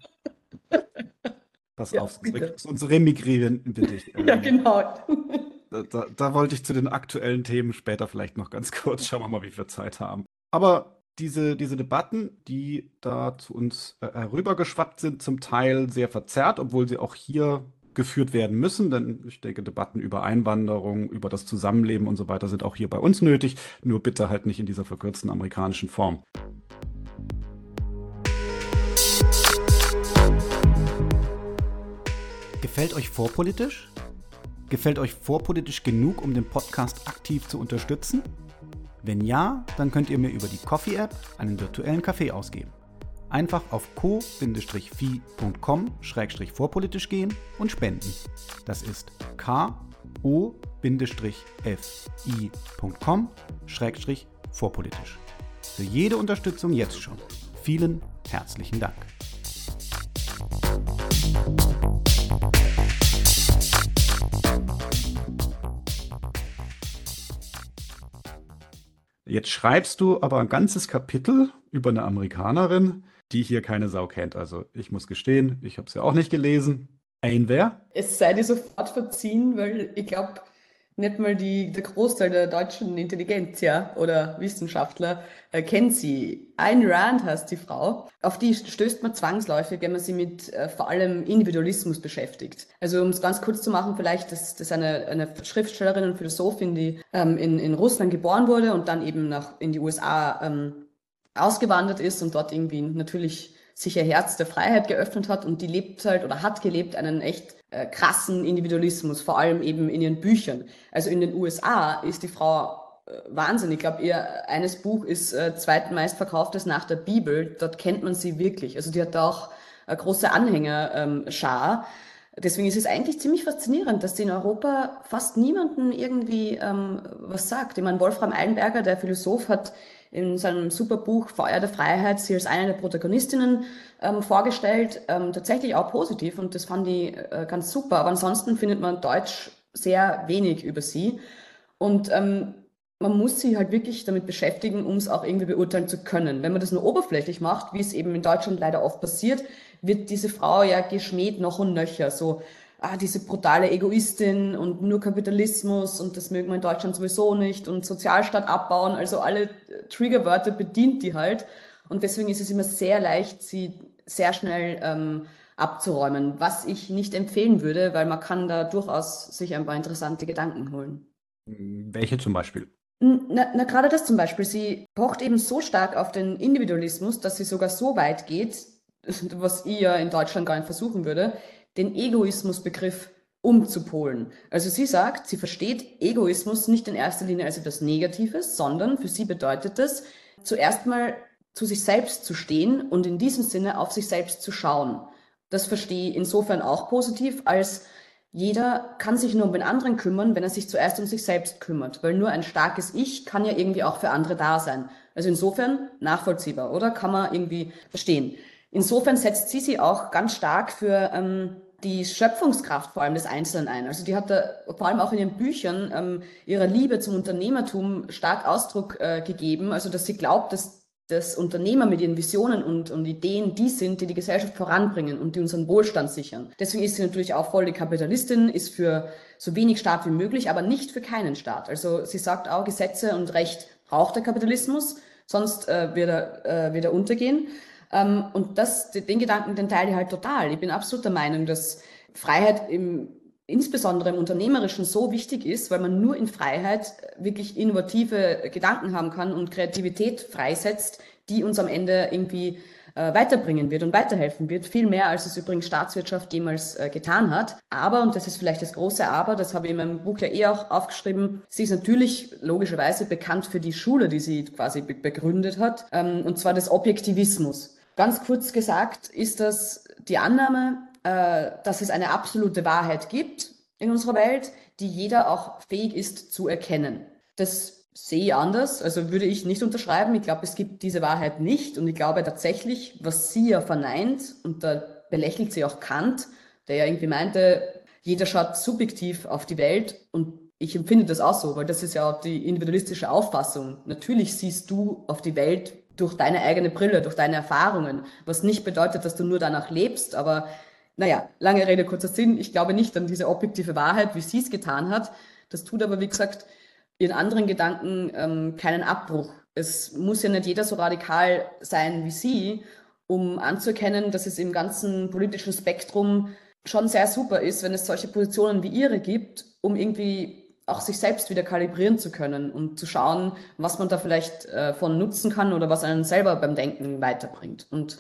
S1: [laughs] Pass ja, auf, sonst remigrieren wir dich.
S2: ja, ähm, genau. [laughs]
S1: Da, da, da, wollte ich zu den aktuellen Themen später vielleicht noch ganz kurz. Schauen wir mal, wie wir Zeit haben. Aber diese, diese Debatten, die da zu uns äh, herübergeschwappt sind, zum Teil sehr verzerrt, obwohl sie auch hier geführt werden müssen, denn ich denke, Debatten über Einwanderung, über das Zusammenleben und so weiter sind auch hier bei uns nötig, nur bitte halt nicht in dieser verkürzten amerikanischen Form. Gefällt euch vorpolitisch? Gefällt euch vorpolitisch genug, um den Podcast aktiv zu unterstützen? Wenn ja, dann könnt ihr mir über die Coffee-App einen virtuellen Kaffee ausgeben. Einfach auf co-fi.com-vorpolitisch gehen und spenden. Das ist ko-fi.com-vorpolitisch. Für jede Unterstützung jetzt schon. Vielen herzlichen Dank. Jetzt schreibst du aber ein ganzes Kapitel über eine Amerikanerin, die hier keine Sau kennt. Also ich muss gestehen, ich habe es ja auch nicht gelesen. Ein wer?
S2: Es sei dir sofort verziehen, weil ich glaube, nicht mal die, der Großteil der deutschen Intelligenz ja, oder Wissenschaftler äh, kennt sie. Ayn Rand heißt die Frau. Auf die stößt man zwangsläufig, wenn man sie mit äh, vor allem Individualismus beschäftigt. Also um es ganz kurz zu machen, vielleicht, das, das eine, eine Schriftstellerin und Philosophin, die ähm, in, in Russland geboren wurde und dann eben nach, in die USA ähm, ausgewandert ist und dort irgendwie natürlich sich ihr Herz der Freiheit geöffnet hat und die lebt halt oder hat gelebt einen echt äh, krassen Individualismus, vor allem eben in ihren Büchern. Also in den USA ist die Frau äh, Wahnsinn. Ich glaube, ihr eines Buch ist äh, zweitmeist verkauftes nach der Bibel. Dort kennt man sie wirklich. Also die hat da auch eine große Anhängerschar. Ähm, Deswegen ist es eigentlich ziemlich faszinierend, dass sie in Europa fast niemanden irgendwie ähm, was sagt. Ich meine, Wolfram Eilenberger, der Philosoph, hat in seinem super Buch Feuer der Freiheit sie als eine der Protagonistinnen ähm, vorgestellt. Ähm, tatsächlich auch positiv und das fand ich äh, ganz super. Aber ansonsten findet man Deutsch sehr wenig über sie. Und ähm, man muss sich halt wirklich damit beschäftigen, um es auch irgendwie beurteilen zu können. Wenn man das nur oberflächlich macht, wie es eben in Deutschland leider oft passiert, wird diese Frau ja geschmäht noch und nöcher. So, ah, diese brutale Egoistin und nur Kapitalismus und das mögen wir in Deutschland sowieso nicht und Sozialstaat abbauen. Also alle äh, Triggerwörter bedient die halt. Und deswegen ist es immer sehr leicht, sie sehr schnell ähm, abzuräumen, was ich nicht empfehlen würde, weil man kann da durchaus sich ein paar interessante Gedanken holen.
S1: Welche zum Beispiel?
S2: Na, na, gerade das zum Beispiel. Sie pocht eben so stark auf den Individualismus, dass sie sogar so weit geht, [laughs] was ich ja in Deutschland gar nicht versuchen würde, den Egoismusbegriff umzupolen. Also sie sagt, sie versteht Egoismus nicht in erster Linie als etwas Negatives, sondern für sie bedeutet es, zuerst mal zu sich selbst zu stehen und in diesem Sinne auf sich selbst zu schauen. Das verstehe ich insofern auch positiv, als jeder kann sich nur um den anderen kümmern, wenn er sich zuerst um sich selbst kümmert, weil nur ein starkes Ich kann ja irgendwie auch für andere da sein. Also insofern nachvollziehbar, oder? Kann man irgendwie verstehen. Insofern setzt sie sich auch ganz stark für ähm, die Schöpfungskraft vor allem des Einzelnen ein. Also die hat da vor allem auch in ihren Büchern ähm, ihrer Liebe zum Unternehmertum stark Ausdruck äh, gegeben. Also dass sie glaubt, dass dass Unternehmer mit ihren Visionen und, und Ideen die sind, die die Gesellschaft voranbringen und die unseren Wohlstand sichern. Deswegen ist sie natürlich auch voll die Kapitalistin, ist für so wenig Staat wie möglich, aber nicht für keinen Staat. Also sie sagt auch, Gesetze und Recht braucht der Kapitalismus, sonst äh, wird, er, äh, wird er untergehen. Ähm, und das, den Gedanken, den teile ich halt total. Ich bin absolut der Meinung, dass Freiheit im, insbesondere im Unternehmerischen so wichtig ist, weil man nur in Freiheit wirklich innovative Gedanken haben kann und Kreativität freisetzt, die uns am Ende irgendwie äh, weiterbringen wird und weiterhelfen wird. Viel mehr, als es übrigens Staatswirtschaft jemals äh, getan hat. Aber, und das ist vielleicht das große Aber, das habe ich in meinem Buch ja eh auch aufgeschrieben, sie ist natürlich logischerweise bekannt für die Schule, die sie quasi begründet hat, ähm, und zwar des Objektivismus. Ganz kurz gesagt ist das die Annahme, äh, dass es eine absolute Wahrheit gibt in unserer Welt, die jeder auch fähig ist zu erkennen. Das sehe ich anders, also würde ich nicht unterschreiben. Ich glaube, es gibt diese Wahrheit nicht und ich glaube tatsächlich, was sie ja verneint, und da belächelt sie auch Kant, der ja irgendwie meinte, jeder schaut subjektiv auf die Welt und ich empfinde das auch so, weil das ist ja auch die individualistische Auffassung. Natürlich siehst du auf die Welt durch deine eigene Brille, durch deine Erfahrungen, was nicht bedeutet, dass du nur danach lebst, aber naja, lange Rede, kurzer Sinn. Ich glaube nicht an diese objektive Wahrheit, wie sie es getan hat. Das tut aber, wie gesagt, ihren anderen Gedanken ähm, keinen Abbruch. Es muss ja nicht jeder so radikal sein wie sie, um anzuerkennen, dass es im ganzen politischen Spektrum schon sehr super ist, wenn es solche Positionen wie ihre gibt, um irgendwie auch sich selbst wieder kalibrieren zu können und zu schauen, was man da vielleicht äh, von nutzen kann oder was einen selber beim Denken weiterbringt. Und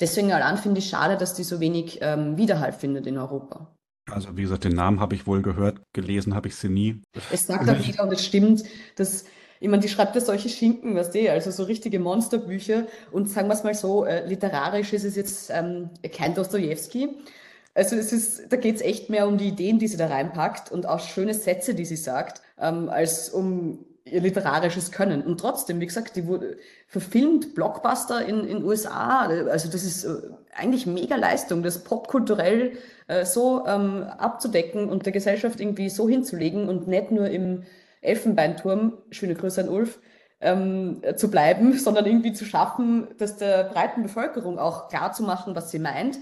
S2: deswegen allein finde ich schade, dass die so wenig ähm, Widerhall findet in Europa.
S1: Also wie gesagt, den Namen habe ich wohl gehört, gelesen habe ich sie nie.
S2: Es sagt auch jeder und es stimmt, dass ich meine, die schreibt ja solche Schinken, weißt du, also so richtige Monsterbücher und sagen wir es mal so, äh, literarisch ist es jetzt ähm, kein Dostoevsky, also es ist, da geht es echt mehr um die Ideen, die sie da reinpackt und auch schöne Sätze, die sie sagt, ähm, als um ihr literarisches Können. Und trotzdem, wie gesagt, die wurde verfilmt, Blockbuster in in USA. Also das ist äh, eigentlich mega Leistung, das popkulturell äh, so ähm, abzudecken und der Gesellschaft irgendwie so hinzulegen und nicht nur im Elfenbeinturm, schöne Grüße an Ulf, ähm, zu bleiben, [laughs] sondern irgendwie zu schaffen, dass der breiten Bevölkerung auch klar zu machen, was sie meint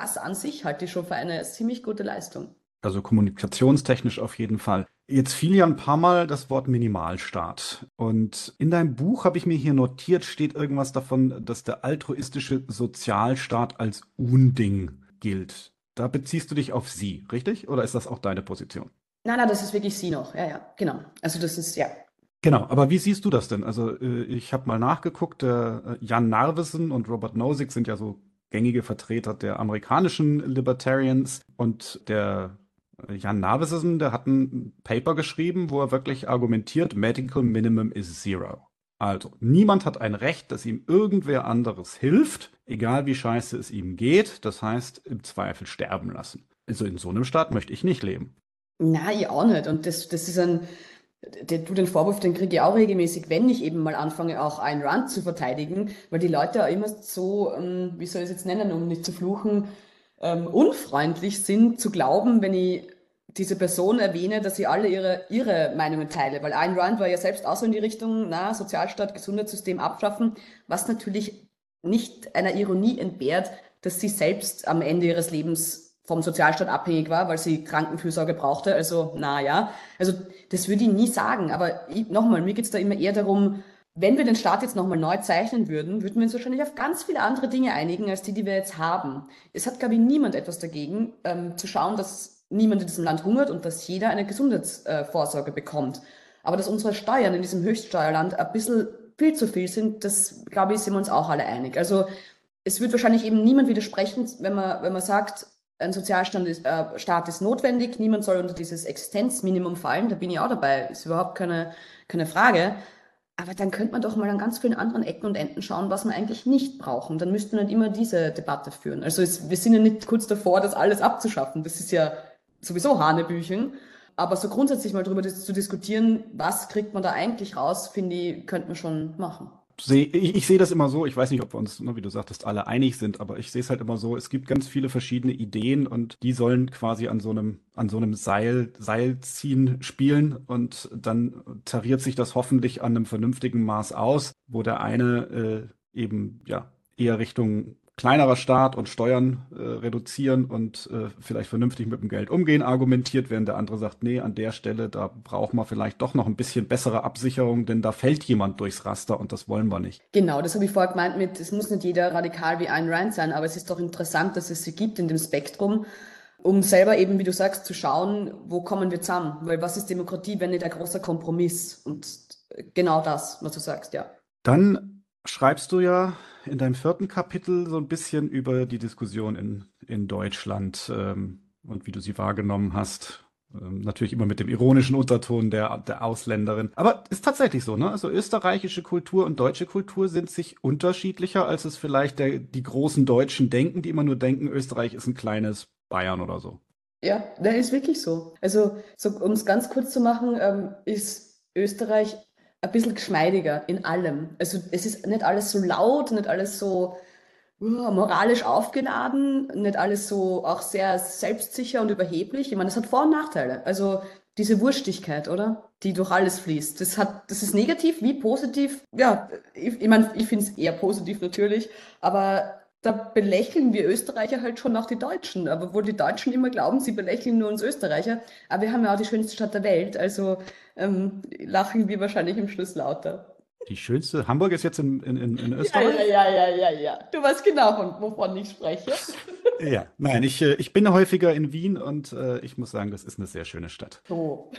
S2: das an sich halte ich schon für eine ziemlich gute Leistung.
S1: Also kommunikationstechnisch auf jeden Fall. Jetzt fiel ja ein paar Mal das Wort Minimalstaat. Und in deinem Buch habe ich mir hier notiert, steht irgendwas davon, dass der altruistische Sozialstaat als Unding gilt. Da beziehst du dich auf sie, richtig? Oder ist das auch deine Position?
S2: Nein, nein, das ist wirklich sie noch. Ja, ja, genau. Also das ist, ja,
S1: Genau, aber wie siehst du das denn? Also äh, ich habe mal nachgeguckt, äh, Jan Narvesen und Robert Nozick sind ja so gängige Vertreter der amerikanischen Libertarians und der Jan Navesen, der hat ein Paper geschrieben, wo er wirklich argumentiert, Medical Minimum is Zero. Also, niemand hat ein Recht, dass ihm irgendwer anderes hilft, egal wie scheiße es ihm geht. Das heißt, im Zweifel sterben lassen. Also in so einem Staat möchte ich nicht leben.
S2: Na, ich auch nicht. Und das, das ist ein, du den Vorwurf, den kriege ich auch regelmäßig, wenn ich eben mal anfange, auch Ayn Rand zu verteidigen, weil die Leute auch immer so, ähm, wie soll ich es jetzt nennen, um nicht zu fluchen, ähm, unfreundlich sind, zu glauben, wenn ich diese Person erwähne, dass sie alle ihre, ihre Meinungen teile. Weil Ayn Rand war ja selbst auch so in die Richtung, na, Sozialstaat, Gesundheitssystem abschaffen, was natürlich nicht einer Ironie entbehrt, dass sie selbst am Ende ihres Lebens vom Sozialstaat abhängig war, weil sie Krankenfürsorge brauchte. Also, na ja. Also, das würde ich nie sagen. Aber nochmal, mir geht es da immer eher darum, wenn wir den Staat jetzt nochmal neu zeichnen würden, würden wir uns wahrscheinlich auf ganz viele andere Dinge einigen, als die, die wir jetzt haben. Es hat, glaube ich, niemand etwas dagegen, ähm, zu schauen, dass niemand in diesem Land hungert und dass jeder eine Gesundheitsvorsorge äh, bekommt. Aber dass unsere Steuern in diesem Höchststeuerland ein bisschen viel zu viel sind, das, glaube ich, sind wir uns auch alle einig. Also, es wird wahrscheinlich eben niemand widersprechen, wenn man, wenn man sagt, ein Sozialstaat ist, äh, ist notwendig, niemand soll unter dieses Existenzminimum fallen, da bin ich auch dabei, ist überhaupt keine, keine Frage. Aber dann könnte man doch mal an ganz vielen anderen Ecken und Enden schauen, was wir eigentlich nicht brauchen. Dann müssten wir nicht immer diese Debatte führen. Also es, wir sind ja nicht kurz davor, das alles abzuschaffen. Das ist ja sowieso Hanebüchen. Aber so grundsätzlich mal drüber zu diskutieren, was kriegt man da eigentlich raus, finde ich, könnte man schon machen
S1: seh, ich, ich sehe das immer so, ich weiß nicht, ob wir uns, ne, wie du sagtest, alle einig sind, aber ich sehe es halt immer so, es gibt ganz viele verschiedene Ideen und die sollen quasi an so einem, an so einem Seil, Seilziehen spielen und dann tariert sich das hoffentlich an einem vernünftigen Maß aus, wo der eine äh, eben ja eher Richtung kleinerer Staat und Steuern äh, reduzieren und äh, vielleicht vernünftig mit dem Geld umgehen, argumentiert, während der andere sagt, nee, an der Stelle, da braucht man vielleicht doch noch ein bisschen bessere Absicherung, denn da fällt jemand durchs Raster und das wollen wir nicht.
S2: Genau, das habe ich vorher gemeint mit, es muss nicht jeder radikal wie Ayn Rand sein, aber es ist doch interessant, dass es sie gibt in dem Spektrum, um selber eben, wie du sagst, zu schauen, wo kommen wir zusammen, weil was ist Demokratie, wenn nicht ein großer Kompromiss und genau das, was du sagst, ja.
S1: Dann schreibst du ja in deinem vierten Kapitel so ein bisschen über die Diskussion in, in Deutschland ähm, und wie du sie wahrgenommen hast. Ähm, natürlich immer mit dem ironischen Unterton der, der Ausländerin. Aber ist tatsächlich so, ne? Also österreichische Kultur und deutsche Kultur sind sich unterschiedlicher, als es vielleicht der, die großen Deutschen denken, die immer nur denken, Österreich ist ein kleines Bayern oder so.
S2: Ja, das ist wirklich so. Also, so, um es ganz kurz zu machen, ähm, ist Österreich ein bisschen geschmeidiger in allem. Also es ist nicht alles so laut, nicht alles so uh, moralisch aufgeladen, nicht alles so auch sehr selbstsicher und überheblich. Ich meine, es hat Vor- und Nachteile. Also diese Wurstigkeit, oder? Die durch alles fließt. Das hat, das ist negativ wie positiv. Ja, ich, ich meine, ich finde es eher positiv natürlich, aber da belächeln wir Österreicher halt schon auch die Deutschen. Aber wo die Deutschen immer glauben, sie belächeln nur uns Österreicher. Aber wir haben ja auch die schönste Stadt der Welt. Also ähm, lachen wir wahrscheinlich im Schluss lauter.
S1: Die schönste, Hamburg ist jetzt in, in, in Österreich?
S2: Ja, ja, ja, ja, ja. Du weißt genau, wovon ich spreche. [laughs]
S1: Ja, nein, ich, äh, ich bin häufiger in Wien und äh, ich muss sagen, das ist eine sehr schöne Stadt.
S2: So.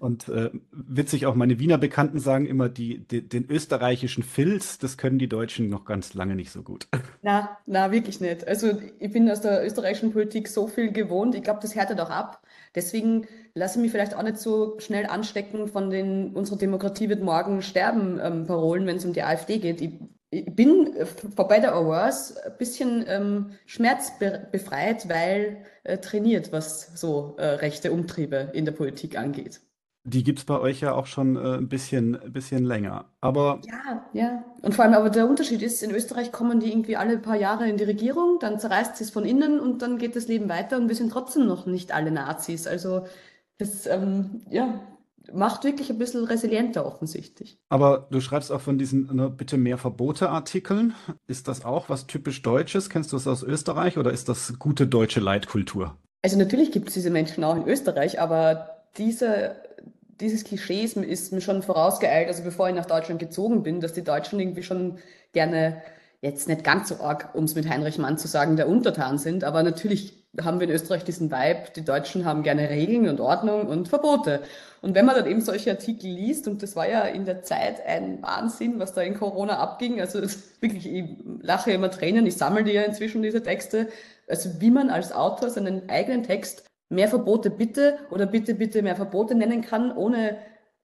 S1: Und äh, witzig auch, meine Wiener Bekannten sagen immer, die, die, den österreichischen Filz, das können die Deutschen noch ganz lange nicht so gut. [laughs]
S2: Na, na, wirklich nicht. Also ich bin aus der österreichischen Politik so viel gewohnt, ich glaube, das härtet auch ab. Deswegen lasse ich mich vielleicht auch nicht so schnell anstecken von den unsere Demokratie wird morgen sterben ähm, Parolen, wenn es um die AfD geht. Ich, ich bin äh, bei der Awards ein bisschen ähm, schmerzbefreit, weil äh, trainiert, was so äh, rechte Umtriebe in der Politik angeht.
S1: Die gibt es bei euch ja auch schon äh, ein bisschen, bisschen länger. Aber
S2: ja, ja. Und vor allem, aber der Unterschied ist, in Österreich kommen die irgendwie alle paar Jahre in die Regierung, dann zerreißt sie es von innen und dann geht das Leben weiter und wir sind trotzdem noch nicht alle Nazis. Also das ähm, ja, macht wirklich ein bisschen resilienter offensichtlich.
S1: Aber du schreibst auch von diesen ne, bitte mehr Verbote-Artikeln. Ist das auch was typisch Deutsches? Kennst du das aus Österreich oder ist das gute deutsche Leitkultur?
S2: Also natürlich gibt es diese Menschen auch in Österreich, aber diese dieses Klischee ist, ist mir schon vorausgeeilt, also bevor ich nach Deutschland gezogen bin, dass die Deutschen irgendwie schon gerne, jetzt nicht ganz so arg, um es mit Heinrich Mann zu sagen, der Untertan sind, aber natürlich haben wir in Österreich diesen Vibe, die Deutschen haben gerne Regeln und Ordnung und Verbote. Und wenn man dann eben solche Artikel liest, und das war ja in der Zeit ein Wahnsinn, was da in Corona abging, also [laughs] wirklich, ich lache immer Tränen, ich sammle die ja inzwischen diese Texte, also wie man als Autor seinen eigenen Text mehr Verbote bitte oder bitte, bitte mehr Verbote nennen kann, ohne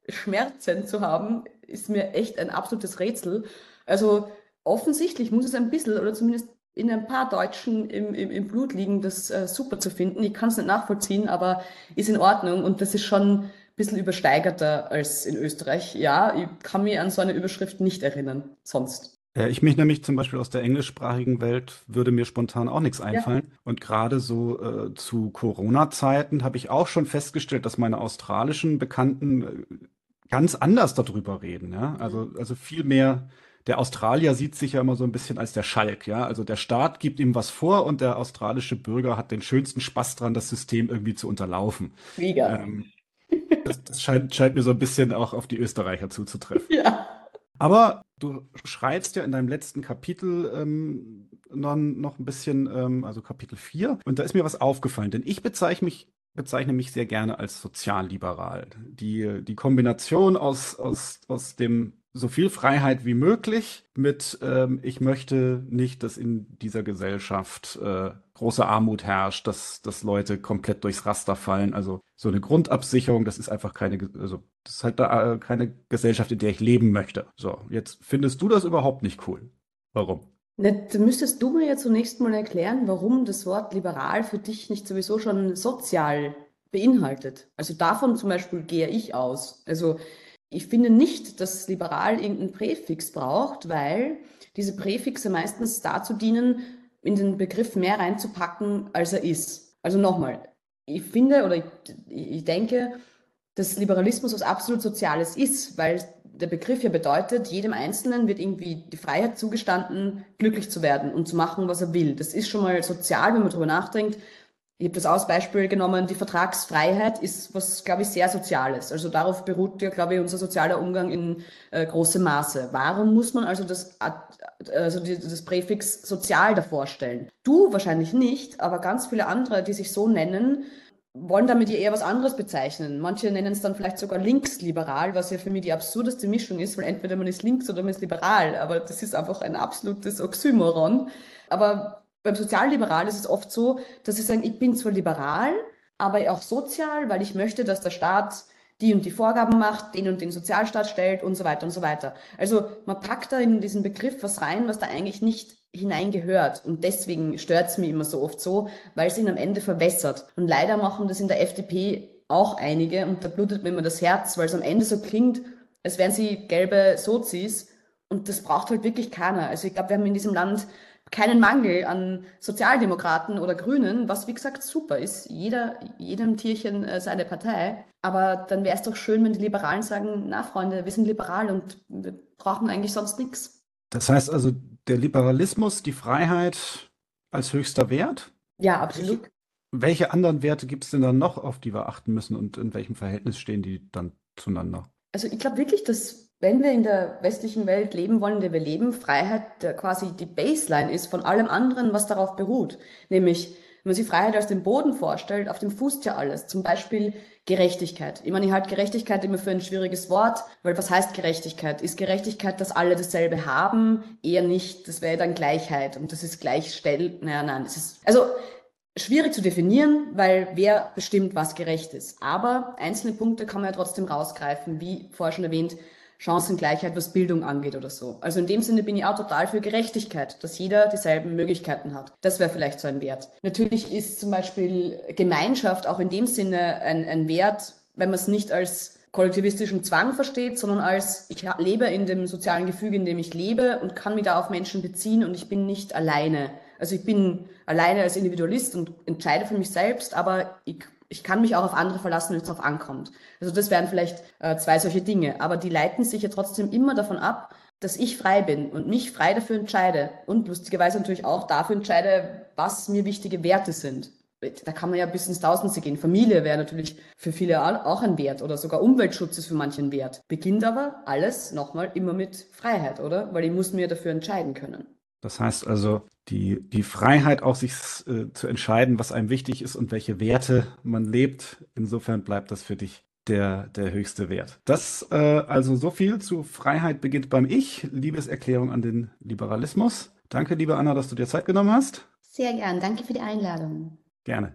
S2: Schmerzen zu haben, ist mir echt ein absolutes Rätsel. Also offensichtlich muss es ein bisschen oder zumindest in ein paar Deutschen im, im, im Blut liegen, das äh, super zu finden. Ich kann es nicht nachvollziehen, aber ist in Ordnung und das ist schon ein bisschen übersteigerter als in Österreich. Ja, ich kann mich an so eine Überschrift nicht erinnern, sonst.
S1: Ja, ich mich nämlich zum Beispiel aus der englischsprachigen Welt würde mir spontan auch nichts einfallen. Ja. Und gerade so äh, zu Corona-Zeiten habe ich auch schon festgestellt, dass meine australischen Bekannten äh, ganz anders darüber reden. Ja? Also, mhm. also viel mehr. Der Australier sieht sich ja immer so ein bisschen als der Schalk, ja. Also der Staat gibt ihm was vor und der australische Bürger hat den schönsten Spaß dran, das System irgendwie zu unterlaufen.
S2: Mega. Ähm,
S1: das, das scheint, scheint mir so ein bisschen auch auf die Österreicher zuzutreffen.
S2: Ja.
S1: Aber du schreibst ja in deinem letzten Kapitel ähm, noch, noch ein bisschen, ähm, also Kapitel 4, und da ist mir was aufgefallen, denn ich bezeichne mich, bezeichne mich sehr gerne als sozialliberal. Die, die Kombination aus, aus, aus dem so viel Freiheit wie möglich mit, ähm, ich möchte nicht, dass in dieser Gesellschaft äh, große Armut herrscht, dass, dass Leute komplett durchs Raster fallen. Also so eine Grundabsicherung, das ist einfach keine, also das ist halt da, äh, keine Gesellschaft, in der ich leben möchte. So, jetzt findest du das überhaupt nicht cool. Warum?
S2: Ne, müsstest du mir jetzt zunächst mal erklären, warum das Wort liberal für dich nicht sowieso schon sozial beinhaltet. Also davon zum Beispiel gehe ich aus. Also ich finde nicht, dass liberal irgendein Präfix braucht, weil diese Präfixe meistens dazu dienen, in den Begriff mehr reinzupacken, als er ist. Also nochmal, ich finde oder ich, ich denke, dass Liberalismus was absolut Soziales ist, weil der Begriff ja bedeutet, jedem Einzelnen wird irgendwie die Freiheit zugestanden, glücklich zu werden und zu machen, was er will. Das ist schon mal sozial, wenn man darüber nachdenkt. Ich habe das als Beispiel genommen, die Vertragsfreiheit ist was, glaube ich, sehr Soziales. Also darauf beruht ja, glaube ich, unser sozialer Umgang in äh, großem Maße. Warum muss man also das, also die, das Präfix sozial davor stellen? Du wahrscheinlich nicht, aber ganz viele andere, die sich so nennen, wollen damit ja eher was anderes bezeichnen. Manche nennen es dann vielleicht sogar linksliberal, was ja für mich die absurdeste Mischung ist, weil entweder man ist links oder man ist liberal, aber das ist einfach ein absolutes Oxymoron. Aber beim Sozialliberal ist es oft so, dass sie sagen, ich bin zwar liberal, aber auch sozial, weil ich möchte, dass der Staat die und die Vorgaben macht, den und den Sozialstaat stellt und so weiter und so weiter. Also man packt da in diesen Begriff was rein, was da eigentlich nicht hineingehört. Und deswegen stört es mich immer so oft so, weil es ihn am Ende verwässert. Und leider machen das in der FDP auch einige und da blutet mir immer das Herz, weil es am Ende so klingt, als wären sie gelbe Sozis und das braucht halt wirklich keiner. Also ich glaube, wir haben in diesem Land keinen Mangel an Sozialdemokraten oder Grünen, was wie gesagt super ist. Jeder, jedem Tierchen äh, seine Partei. Aber dann wäre es doch schön, wenn die Liberalen sagen, na Freunde, wir sind liberal und wir brauchen eigentlich sonst nichts.
S1: Das heißt also, der Liberalismus, die Freiheit als höchster Wert?
S2: Ja, absolut.
S1: Welche anderen Werte gibt es denn dann noch, auf die wir achten müssen und in welchem Verhältnis stehen die dann zueinander?
S2: Also ich glaube wirklich, dass wenn wir in der westlichen Welt leben wollen, in der wir leben, Freiheit quasi die Baseline ist von allem anderen, was darauf beruht. Nämlich, wenn man sich Freiheit als den Boden vorstellt, auf dem fußt ja alles. Zum Beispiel Gerechtigkeit. Ich meine, ich halte Gerechtigkeit immer für ein schwieriges Wort, weil was heißt Gerechtigkeit? Ist Gerechtigkeit, dass alle dasselbe haben? Eher nicht. Das wäre dann Gleichheit. Und das ist Gleichstell. Naja, nein, das ist, also, schwierig zu definieren, weil wer bestimmt, was gerecht ist. Aber einzelne Punkte kann man ja trotzdem rausgreifen, wie vorher schon erwähnt, Chancengleichheit, was Bildung angeht oder so. Also in dem Sinne bin ich auch total für Gerechtigkeit, dass jeder dieselben Möglichkeiten hat. Das wäre vielleicht so ein Wert. Natürlich ist zum Beispiel Gemeinschaft auch in dem Sinne ein, ein Wert, wenn man es nicht als kollektivistischen Zwang versteht, sondern als ich lebe in dem sozialen Gefüge, in dem ich lebe und kann mich da auf Menschen beziehen und ich bin nicht alleine. Also ich bin alleine als Individualist und entscheide für mich selbst, aber ich ich kann mich auch auf andere verlassen, wenn es darauf ankommt. Also das wären vielleicht äh, zwei solche Dinge. Aber die leiten sich ja trotzdem immer davon ab, dass ich frei bin und mich frei dafür entscheide. Und lustigerweise natürlich auch dafür entscheide, was mir wichtige Werte sind. Da kann man ja bis ins Tausendste gehen. Familie wäre natürlich für viele auch ein Wert oder sogar Umweltschutz ist für manche ein Wert. Beginnt aber alles nochmal immer mit Freiheit, oder? Weil ich muss mir dafür entscheiden können.
S1: Das heißt also, die, die Freiheit auch sich äh, zu entscheiden, was einem wichtig ist und welche Werte man lebt. Insofern bleibt das für dich der, der höchste Wert. Das äh, also so viel zu Freiheit beginnt beim Ich. Liebeserklärung an den Liberalismus. Danke, liebe Anna, dass du dir Zeit genommen hast.
S2: Sehr gern. Danke für die Einladung.
S1: Gerne.